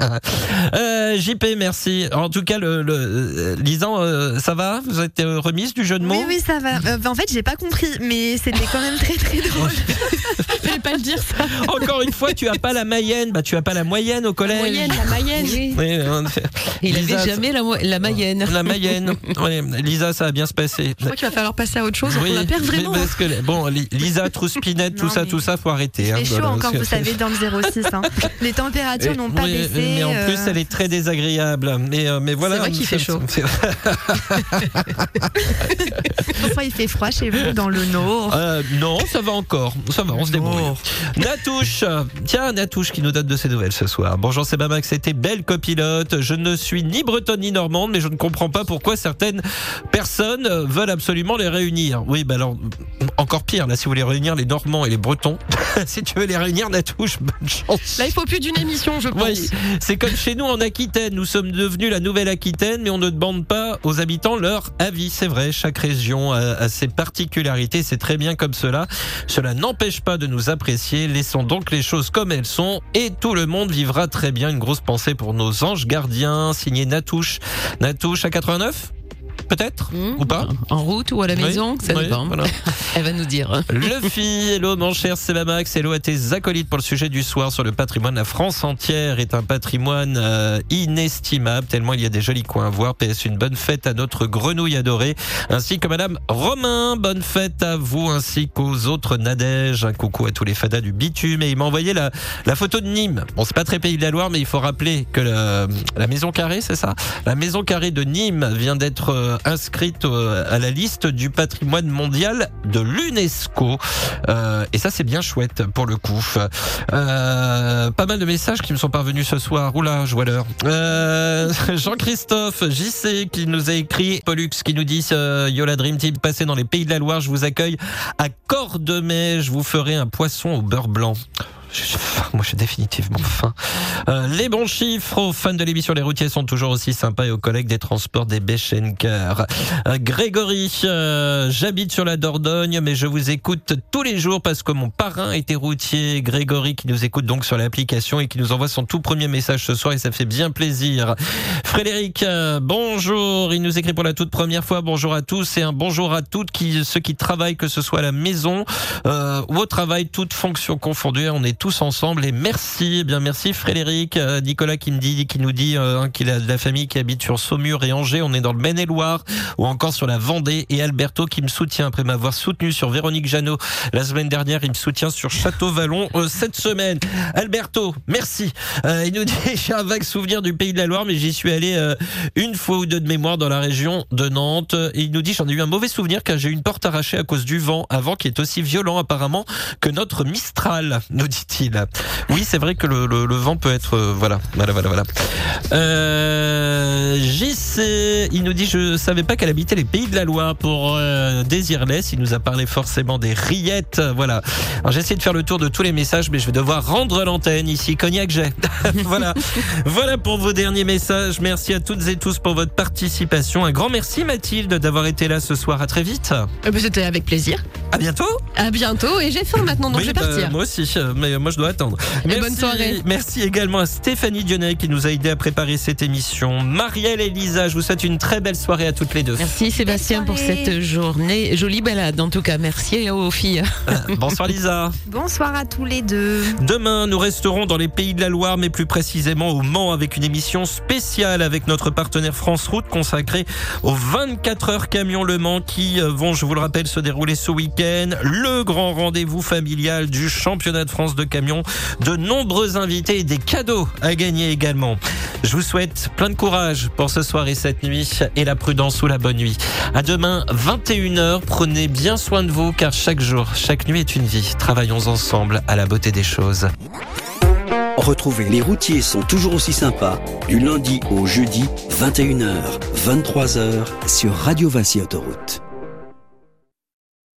euh, JP, merci. En tout cas, le, le euh, Lisan, euh, ça va? Vous êtes remise du jeu de mots? Oui, oui, ça va. Euh, en fait, j'ai pas compris, mais c'était quand même très très drôle. Fallait pas le dire ça. Encore une fois, tu as pas la Mayenne, bah tu as pas la moyenne au collège. Moyenne, la Mayenne. Oui. Oui, euh, Il Lisa, avait jamais la, la Mayenne. La Mayenne. Ouais, Lisa, ça va bien se passer. Je crois qu'il va falloir passer à autre chose. Oui, on la perd mais vraiment. parce que, bon, Li- Lisa, Trouspinette, tout Non, ça, tout ça, faut arrêter. hein, C'est chaud encore, vous savez, dans le 06. hein. Les températures n'ont pas oui, baissé. Mais en plus, euh, elle est très désagréable. Mais, euh, mais voilà. C'est vrai qu'il fait chaud. Parfois, il fait froid chez vous, dans le Nord. Euh, non, ça va encore. Ça va, on se débrouille. Natouche, tiens, Natouche qui nous donne de ses nouvelles ce soir. Bonjour, c'est Max, c'était belle copilote. Je ne suis ni bretonne ni normande, mais je ne comprends pas pourquoi certaines personnes veulent absolument les réunir. Oui, bah alors, encore pire, là, si vous voulez réunir les Normands et les Bretons, si tu veux les réunir, Natouche, bonne chance. Là, il faut plus d'une émission, je pense. Oui, c'est comme chez nous en Aquitaine. Nous sommes devenus la nouvelle Aquitaine, mais on ne demande pas aux habitants leur avis. C'est vrai, chaque région a, a ses particularités. C'est très bien comme cela. Cela n'empêche pas de nous apprécier. Laissons donc les choses comme elles et tout le monde vivra très bien. Une grosse pensée pour nos anges gardiens. Signé Natouche. Natouche à 89 Peut-être Hmm. Ou pas En route ou à la Oui, maison, ça oui, dépend. voilà. Elle va nous dire. Luffy, hello mon cher Sebamax, hello à tes acolytes pour le sujet du soir sur le patrimoine. La France entière est un patrimoine euh, inestimable, tellement il y a des jolis coins à voir. PS, une bonne fête à notre grenouille adorée, ainsi que Madame Romain. Bonne fête à vous, ainsi qu'aux autres Nadège. Un coucou à tous les fadas du bitume. Et il m'a envoyé la, la photo de Nîmes. Bon, c'est pas très pays de la Loire, mais il faut rappeler que la maison carrée, c'est ça? La maison carrée de Nîmes vient d'être euh, inscrite euh, à la liste du patrimoine mondial de l'UNESCO. Euh, et ça, c'est bien chouette pour le coup. Pas mal de messages qui me sont parvenus ce soir. Oula, je vois Jean-Christophe JC qui nous a écrit, Pollux qui nous dit Yola Dream Team, passez dans les pays de la Loire, je vous accueille à Cordemais, je vous ferai un poisson au beurre blanc. Moi, j'ai définitivement faim. Euh, les bons chiffres aux fans de l'émission Les routiers sont toujours aussi sympas et aux collègues des transports des Beschenker. Euh, Grégory, euh, j'habite sur la Dordogne, mais je vous écoute tous les jours parce que mon parrain était routier. Grégory qui nous écoute donc sur l'application et qui nous envoie son tout premier message ce soir et ça fait bien plaisir. Frédéric, euh, bonjour. Il nous écrit pour la toute première fois bonjour à tous et un bonjour à toutes qui, ceux qui travaillent, que ce soit à la maison euh, ou au travail, toutes fonctions confondues. On est tous ensemble et merci, eh bien merci Frédéric, Euh, Nicolas qui me dit, qui nous dit euh, qu'il a de la famille qui habite sur Saumur et Angers. On est dans le Maine-et-Loire ou encore sur la Vendée et Alberto qui me soutient après m'avoir soutenu sur Véronique Jeannot la semaine dernière. Il me soutient sur Château-Vallon euh, cette semaine. Alberto, merci. Il nous dit j'ai un vague souvenir du Pays de la Loire, mais j'y suis euh, une fois ou deux de mémoire dans la région de Nantes. Et il nous dit j'en ai eu un mauvais souvenir car j'ai eu une porte arrachée à cause du vent, un vent qui est aussi violent apparemment que notre Mistral, nous dit-il. Oui, c'est vrai que le, vent peut être euh, voilà, voilà, voilà, voilà. Euh, il nous dit je savais pas qu'elle habitait les Pays de la Loire pour euh, Désirless. Il nous a parlé forcément des rillettes, voilà. Alors j'ai essayé de faire le tour de tous les messages, mais je vais devoir rendre l'antenne ici. Cognac j'ai. voilà, voilà pour vos derniers messages. Merci à toutes et tous pour votre participation. Un grand merci Mathilde d'avoir été là ce soir. À très vite. Eh ben, C'était avec plaisir. À bientôt. À bientôt. Et j'ai faim maintenant, donc Oui, je vais bah, partir. moi aussi, euh, mais moi je dois attendre. Et bonne soirée. Merci également à Stéphanie Dionnet qui nous a aidé à préparer cette émission. Marielle et Lisa, je vous souhaite une très belle soirée à toutes les deux. Merci Sébastien pour cette journée. Jolie balade en tout cas. Merci aux filles. Euh, Bonsoir Lisa. Bonsoir à tous les deux. Demain, nous resterons dans les pays de la Loire, mais plus précisément au Mans avec une émission spéciale. Avec notre partenaire France Route consacré aux 24 heures camion Le Mans qui euh, vont, je vous le rappelle, se dérouler ce week-end. Le grand rendez-vous familial du championnat de France de camion. De nombreux invités et des cadeaux à gagner également. Je vous souhaite plein de courage pour ce soir et cette nuit et la prudence ou la bonne nuit. À demain, 21h. Prenez bien soin de vous car chaque jour, chaque nuit est une vie. Travaillons ensemble à la beauté des choses. Retrouvez Les routiers sont toujours aussi sympas du lundi au jeudi 21h, 23h sur Radio Vinci Autoroute.